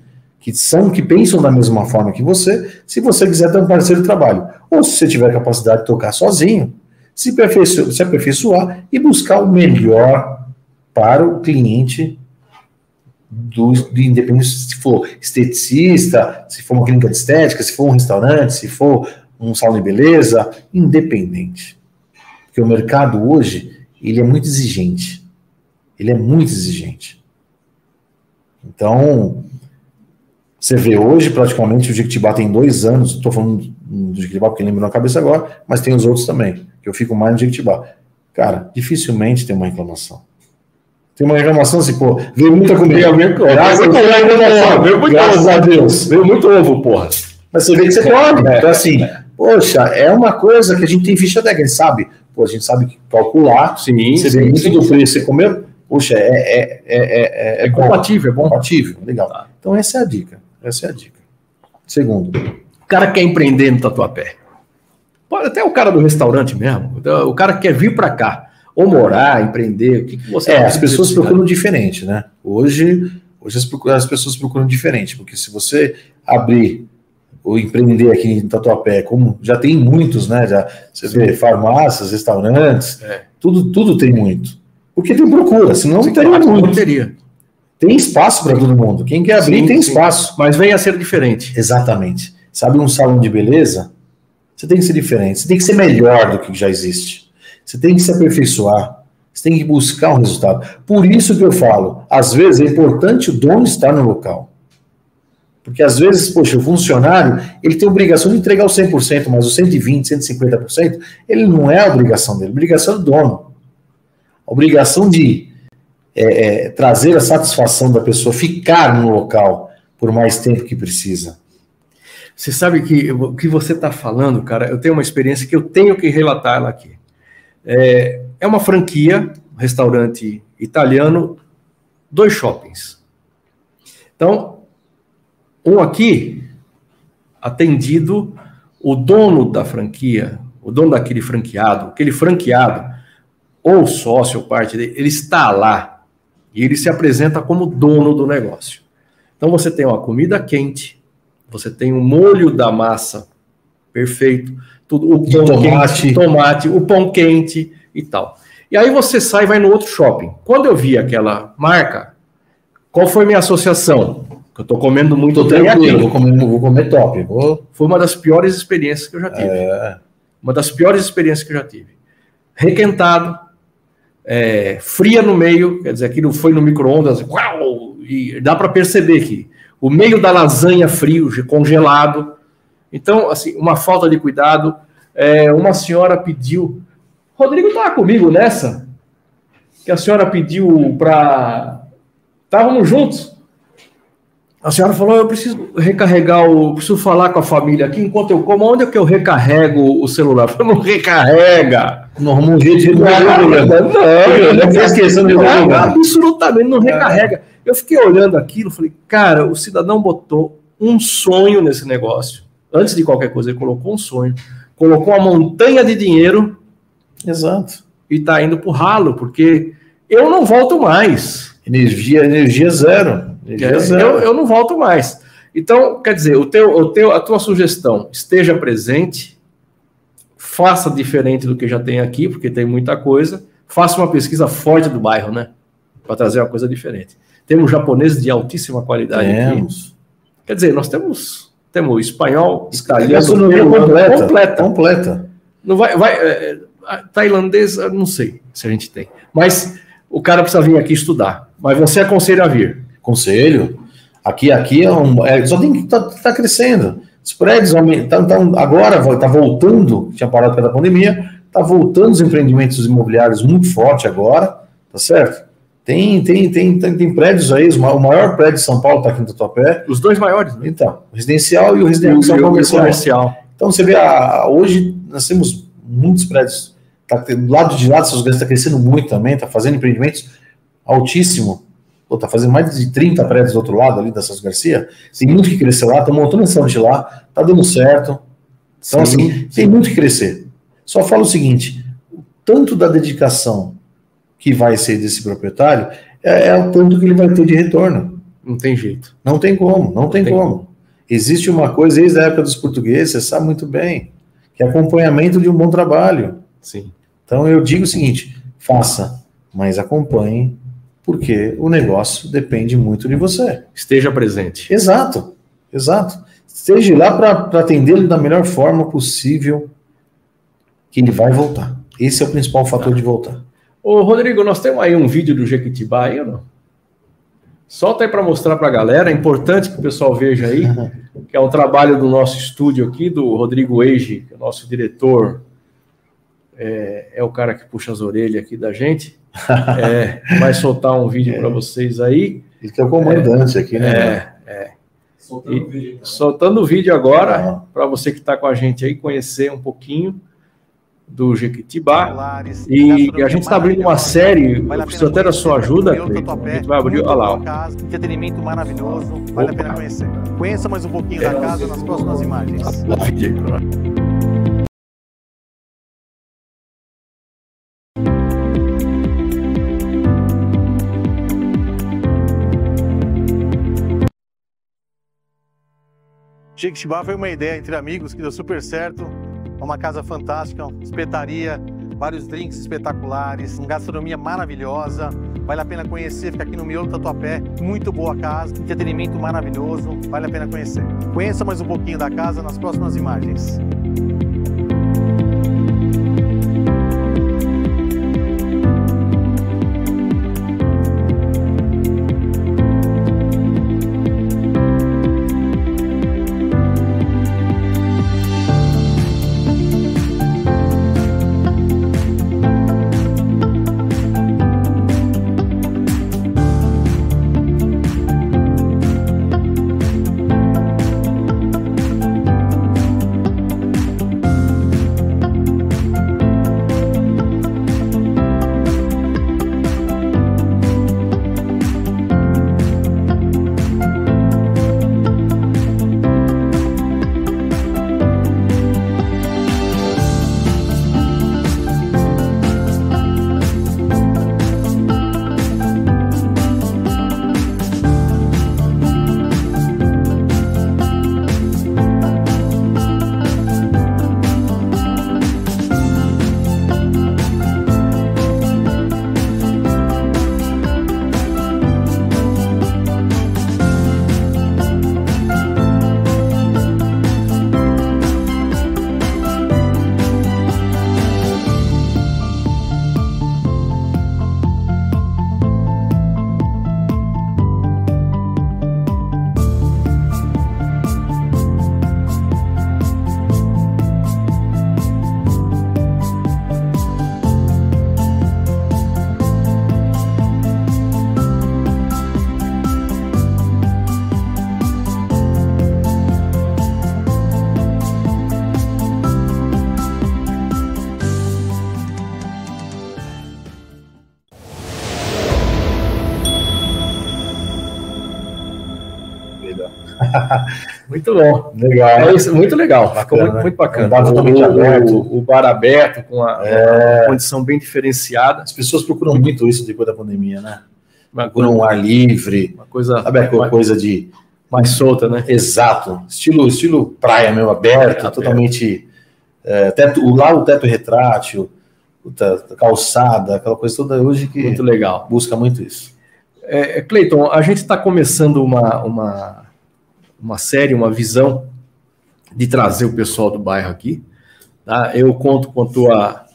que são, que pensam da mesma forma que você, se você quiser ter um parceiro de trabalho. Ou se você tiver capacidade de tocar sozinho, se aperfeiçoar, se aperfeiçoar e buscar o melhor para o cliente do, de independente se for esteticista, se for uma clínica de estética, se for um restaurante, se for um salão de beleza, independente. Porque o mercado hoje, ele é muito exigente. Ele é muito exigente. Então, você vê hoje, praticamente, o Jequitibá tem dois anos, estou falando do Jequitibá porque lembro na cabeça agora, mas tem os outros também, que eu fico mais no Jequitibá. Cara, dificilmente tem uma reclamação. Tem uma reclamação assim, pô, veio muita comida. Veio, graças, graças a Deus. Veio muito ovo, porra. Mas você vê que você pode. É, então, assim, poxa, é uma coisa que a gente tem ficha técnica, sabe? Pô, a gente sabe calcular. Sim, você sim, vê muito sim, do preço, você comeu. Poxa, é, é, é, é, é compatível, é bom. Compatível, legal. Tá. Então, essa é a dica. Essa é a dica. Segundo. O cara quer empreender no Tatuapé. Pode até o cara do restaurante mesmo. O cara quer vir para cá. Ou morar, empreender. O que, que você É, as pessoas procuram diferente, né? Hoje, hoje as, pessoas procuram diferente, porque se você abrir ou empreender aqui em Tatuapé, como já tem muitos, né? Já, você Sim. vê farmácias, restaurantes, é. tudo, tudo tem muito. Porque tem procura, senão Sim, teria claro, muito. Não teria. Tem espaço para todo mundo. Quem quer abrir sim, tem sim. espaço. Mas vem a ser diferente. Exatamente. Sabe um salão de beleza? Você tem que ser diferente. Você tem que ser melhor do que já existe. Você tem que se aperfeiçoar. Você tem que buscar um resultado. Por isso que eu falo, às vezes é importante o dono estar no local. Porque às vezes, poxa, o funcionário, ele tem obrigação de entregar o 100%, mas o 120%, 150%, ele não é a obrigação dele, a obrigação é do dono. A obrigação de é, é, trazer a satisfação da pessoa ficar no local por mais tempo que precisa. Você sabe que o que você está falando, cara, eu tenho uma experiência que eu tenho que relatar ela aqui. É, é uma franquia, restaurante italiano, dois shoppings. Então, um aqui, atendido, o dono da franquia, o dono daquele franqueado, aquele franqueado, ou sócio, parte dele, ele está lá e ele se apresenta como dono do negócio. Então você tem uma comida quente, você tem o molho da massa perfeito, tudo, o pão tomate. Quente, tomate, o pão quente e tal. E aí você sai e vai no outro shopping. Quando eu vi aquela marca, qual foi minha associação? Eu estou comendo muito tô tranquilo, vou comer, vou comer top. Vou... Foi uma das piores experiências que eu já tive. É... Uma das piores experiências que eu já tive. Requentado, é, fria no meio, quer dizer, aquilo foi no micro-ondas, e dá para perceber que o meio da lasanha frio, congelado. Então, assim, uma falta de cuidado. É, uma senhora pediu. Rodrigo estava comigo nessa, que a senhora pediu para. Estávamos juntos. A senhora falou: eu preciso recarregar o. Preciso falar com a família aqui enquanto eu como. Onde é que eu recarrego o celular? Eu não recarrega. Não um jeito de não, não, não, não, esquecendo de Absolutamente não recarrega. Eu fiquei olhando aquilo, falei, cara, o cidadão botou um sonho nesse negócio. Antes de qualquer coisa, ele colocou um sonho, colocou uma montanha de dinheiro. Exato. E está indo para o ralo, porque eu não volto mais. Energia, energia zero. Eu, eu não volto mais. Então, quer dizer, o teu, o teu, a tua sugestão esteja presente, faça diferente do que já tem aqui, porque tem muita coisa, faça uma pesquisa forte do bairro, né? Para trazer uma coisa diferente. Temos japoneses de altíssima qualidade temos. aqui. Quer dizer, nós temos, temos espanhol, italiano, completa, completa. Completa. Não vai, vai é, tailandês, não sei se a gente tem. Mas o cara precisa vir aqui estudar. Mas você aconselha a vir? Conselho. Aqui, aqui é um, é, só tem que estar tá, tá crescendo. Os prédios tá, tá, agora está voltando, tinha parado pela pandemia, está voltando os empreendimentos imobiliários muito forte agora, tá certo? Tem, tem, tem, tem, tem prédios aí, o maior prédio de São Paulo está aqui no Tatuapé. Os dois maiores, né? Então, o residencial e o residencial comercial. comercial. Então você vê, a, hoje nós temos muitos prédios. Tá, do lado de lá, essas grandes está crescendo muito também, está fazendo empreendimentos altíssimo. Está fazendo mais de 30 prédios do outro lado ali dessas Garcia. Tem muito que crescer lá, está montando de lá, está dando certo. Então, Sim. assim, tem muito que crescer. Só falo o seguinte: tanto da dedicação que vai ser desse proprietário, é, é o tanto que ele vai ter de retorno. Não tem jeito. Não tem como, não, não tem, tem como. como. Existe uma coisa desde a época dos portugueses, você sabe muito bem, que é acompanhamento de um bom trabalho. Sim. Então eu digo o seguinte: faça, mas acompanhe, porque o negócio depende muito de você. Esteja presente. Exato, exato. Esteja lá para atendê-lo da melhor forma possível, que ele vai voltar. Esse é o principal fator tá. de voltar. Ô, Rodrigo, nós temos aí um vídeo do Jequitibá aí ou não? Solta aí para mostrar para a galera, é importante que o pessoal veja aí, que é um trabalho do nosso estúdio aqui, do Rodrigo Eiji, é nosso diretor, é, é, o cara que puxa as orelhas aqui da gente. É, vai soltar um vídeo para vocês aí. Ele que é o comandante aqui, né? É, é. Soltando, o vídeo, soltando o vídeo agora, para você que está com a gente aí conhecer um pouquinho do Jequitibá. E, e a gente está abrindo uma série, vale eu preciso até da sua ajuda, Cleiton. A gente vai abrir, olha lá. Ó. Entretenimento maravilhoso, vale Opa. a pena conhecer. Conheça mais um pouquinho da casa nas próximas imagens. Jequitibá foi uma ideia entre amigos que deu super certo. Uma casa fantástica, espetaria, vários drinks espetaculares, uma gastronomia maravilhosa. Vale a pena conhecer, fica aqui no Miolo Tatuapé, muito boa casa, entretenimento maravilhoso, vale a pena conhecer. Conheça mais um pouquinho da casa nas próximas imagens. muito bom. Legal. É isso, muito legal. Bacana, Ficou muito, muito bacana. Um bar totalmente o, aberto. O, o, bar aberto, com a, é... uma condição bem diferenciada. As pessoas procuram muito isso depois da pandemia, né? Procuram um ar livre. Uma coisa. Sabe aquela coisa de. Mais solta, né? Exato. Estilo, estilo praia mesmo, aberto, é, totalmente. É, teto, lá o teto retrátil, calçada, aquela coisa toda hoje que. Muito legal. Busca muito isso. É, Cleiton, a gente está começando uma, uma, uma série, uma visão de trazer o pessoal do bairro aqui. Tá? Eu conto com a tua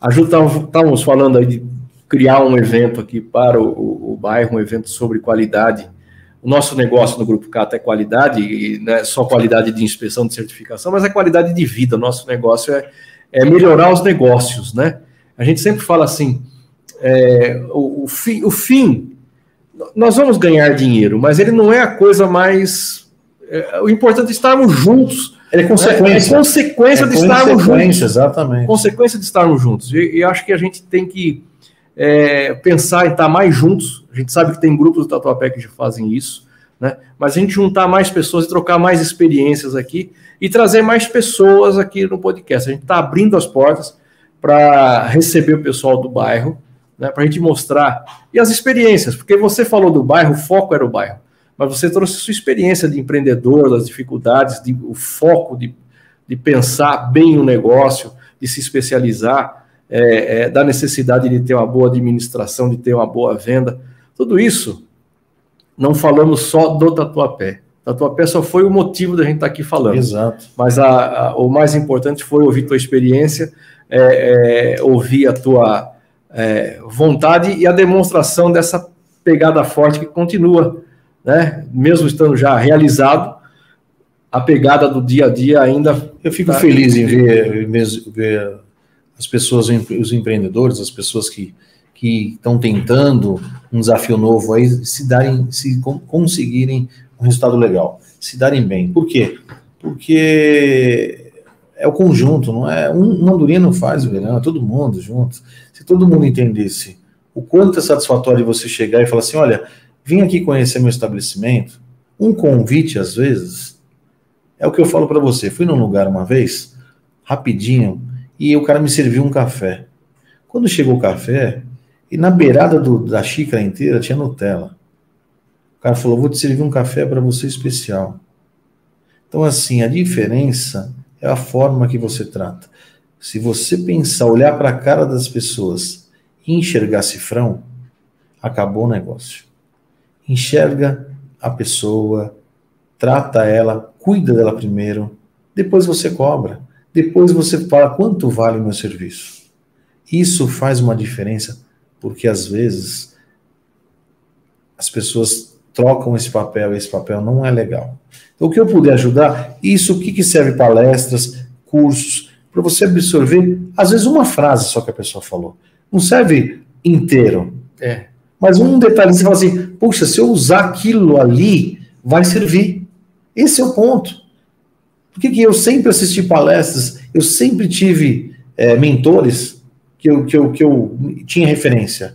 ajuda. Estávamos falando aí de criar um evento aqui para o, o, bairro, um evento sobre qualidade. O nosso negócio no Grupo Cata é qualidade, e não é só qualidade de inspeção, de certificação, mas é qualidade de vida. Nosso negócio é, é melhorar os negócios, né? A gente sempre fala assim, é, o, o, fi, o fim nós vamos ganhar dinheiro, mas ele não é a coisa mais. É, o importante é estarmos juntos. Ele é consequência. É, consequência é de estarmos juntos. Exatamente. Consequência de estarmos juntos. E, e acho que a gente tem que é, pensar em estar mais juntos. A gente sabe que tem grupos do Tatuapé que já fazem isso, né? Mas a gente juntar mais pessoas e trocar mais experiências aqui e trazer mais pessoas aqui no podcast. A gente está abrindo as portas para receber o pessoal do bairro né, para a gente mostrar. E as experiências, porque você falou do bairro, o foco era o bairro, mas você trouxe sua experiência de empreendedor, das dificuldades, de, o foco de, de pensar bem o negócio, de se especializar, é, é, da necessidade de ter uma boa administração, de ter uma boa venda. Tudo isso, não falamos só do Tatuapé. Tatuapé só foi o motivo da gente estar tá aqui falando. Exato. Mas a, a, o mais importante foi ouvir tua experiência, é, é ouvir a tua é, vontade e a demonstração dessa pegada forte que continua, né? Mesmo estando já realizado, a pegada do dia a dia ainda. Eu fico tá... feliz em ver, ver, as pessoas, os empreendedores, as pessoas que que estão tentando um desafio novo aí se darem, se conseguirem um resultado legal, se darem bem. Por quê? Porque é o conjunto, não é um, uma andorinha não faz o verão, é todo mundo junto. Se todo mundo entendesse o quanto é satisfatório você chegar e falar assim, olha, vim aqui conhecer meu estabelecimento, um convite às vezes, é o que eu falo para você. Fui num lugar uma vez, rapidinho, e o cara me serviu um café. Quando chegou o café, e na beirada do, da xícara inteira tinha Nutella. O cara falou: Vou te servir um café para você especial. Então, assim, a diferença é a forma que você trata. Se você pensar, olhar para a cara das pessoas e enxergar cifrão, acabou o negócio. Enxerga a pessoa, trata ela, cuida dela primeiro, depois você cobra. Depois você fala quanto vale o meu serviço. Isso faz uma diferença, porque às vezes as pessoas trocam esse papel esse papel não é legal. Então, o que eu puder ajudar, isso, o que, que serve palestras, cursos, para você absorver, às vezes, uma frase só que a pessoa falou. Não serve inteiro. É. Mas um detalhe, você fala assim, puxa, se eu usar aquilo ali, vai servir. Esse é o ponto. Por que, que eu sempre assisti palestras, eu sempre tive é, mentores que eu, que, eu, que eu tinha referência?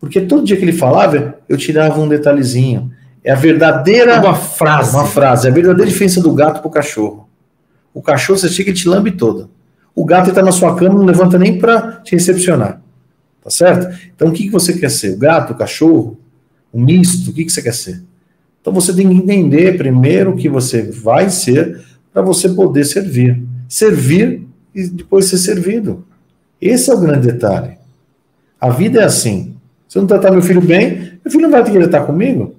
Porque todo dia que ele falava, eu tirava um detalhezinho. É a verdadeira. Uma frase. Uma frase. É a verdadeira diferença do gato para o cachorro. O cachorro você chega e te lambe toda. O gato está na sua cama, não levanta nem para te recepcionar. Tá certo? Então o que, que você quer ser? O gato, o cachorro? O misto? O que, que você quer ser? Então você tem que entender primeiro o que você vai ser para você poder servir. Servir e depois ser servido. Esse é o grande detalhe. A vida é assim. Se eu não tratar meu filho bem, meu filho não vai querer estar comigo.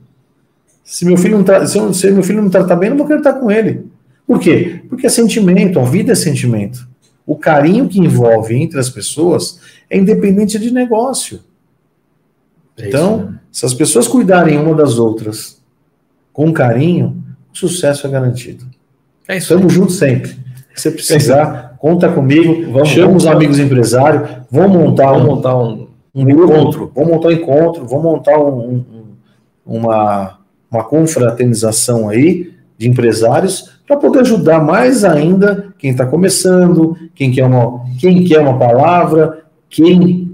Se meu filho não tá, se, se meu filho não tratar bem, eu não vou querer estar com ele. Por quê? Porque é sentimento, a vida é sentimento. O carinho que envolve entre as pessoas é independente de negócio. É então, isso, né? se as pessoas cuidarem uma das outras com carinho, o sucesso é garantido. É isso. Estamos juntos sempre. Se você precisar, é conta comigo. Vamos, chama vamos, os amigos empresários. Vamos montar vamos um, montar um, um encontro. Vamos montar um encontro. Vamos montar um, um, uma uma confraternização aí de empresários para poder ajudar mais ainda quem está começando, quem quer, uma, quem quer uma palavra, quem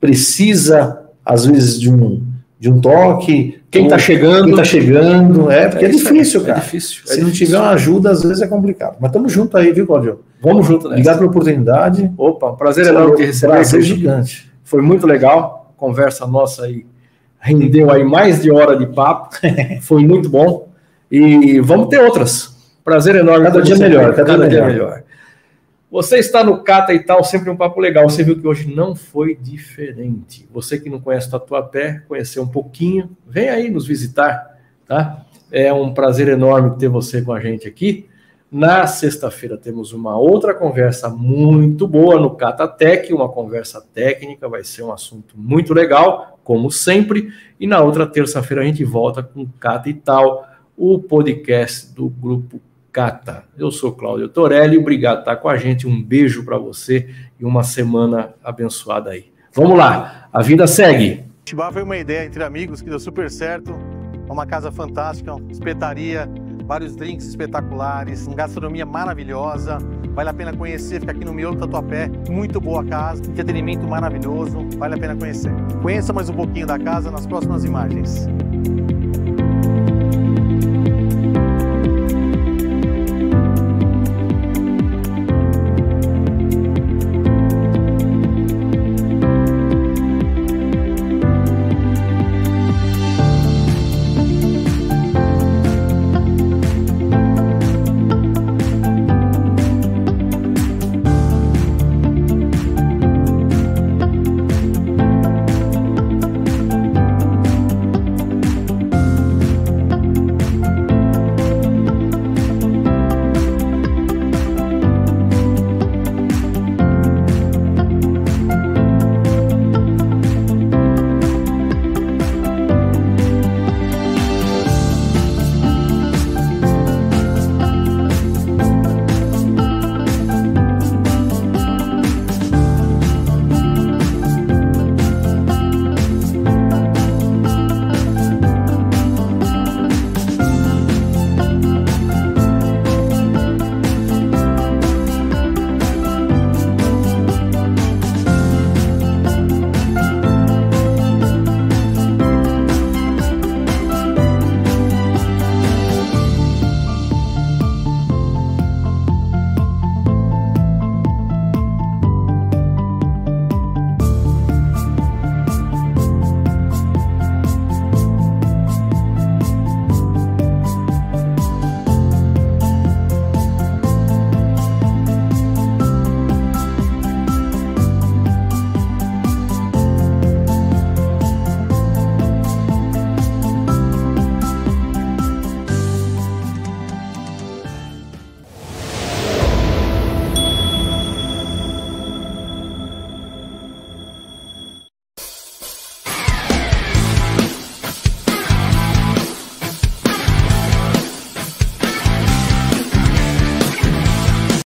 precisa, às vezes, de um, de um toque. Quem está chegando. Quem está chegando. É, porque é, é difícil, é, cara. É difícil. Se não tiver uma ajuda, às vezes é complicado. Mas estamos juntos aí, viu, Claudio? Vamos junto, né? Obrigado pela oportunidade. Opa, um prazer enorme te receber. Prazer gigante. Foi muito legal. Conversa nossa aí rendeu aí mais de hora de papo. Foi muito bom. E vamos ter outras. Prazer enorme. Cada dia melhor. Cada, cada dia melhor. melhor. Você está no Cata e tal, sempre um papo legal. Você viu que hoje não foi diferente. Você que não conhece Tatuapé, conhecer um pouquinho, vem aí nos visitar, tá? É um prazer enorme ter você com a gente aqui. Na sexta-feira temos uma outra conversa muito boa no Catatec, uma conversa técnica, vai ser um assunto muito legal, como sempre. E na outra terça-feira a gente volta com Cata e tal, o podcast do grupo Cata. Eu sou Cláudio Torelli, obrigado por estar com a gente, um beijo para você e uma semana abençoada aí. Vamos lá, a vida segue. Tibá foi uma ideia entre amigos que deu super certo, uma casa fantástica, uma espetaria, vários drinks espetaculares, uma gastronomia maravilhosa, vale a pena conhecer, fica aqui no Miolo Tatuapé, muito boa casa, entretenimento maravilhoso, vale a pena conhecer. Conheça mais um pouquinho da casa nas próximas imagens.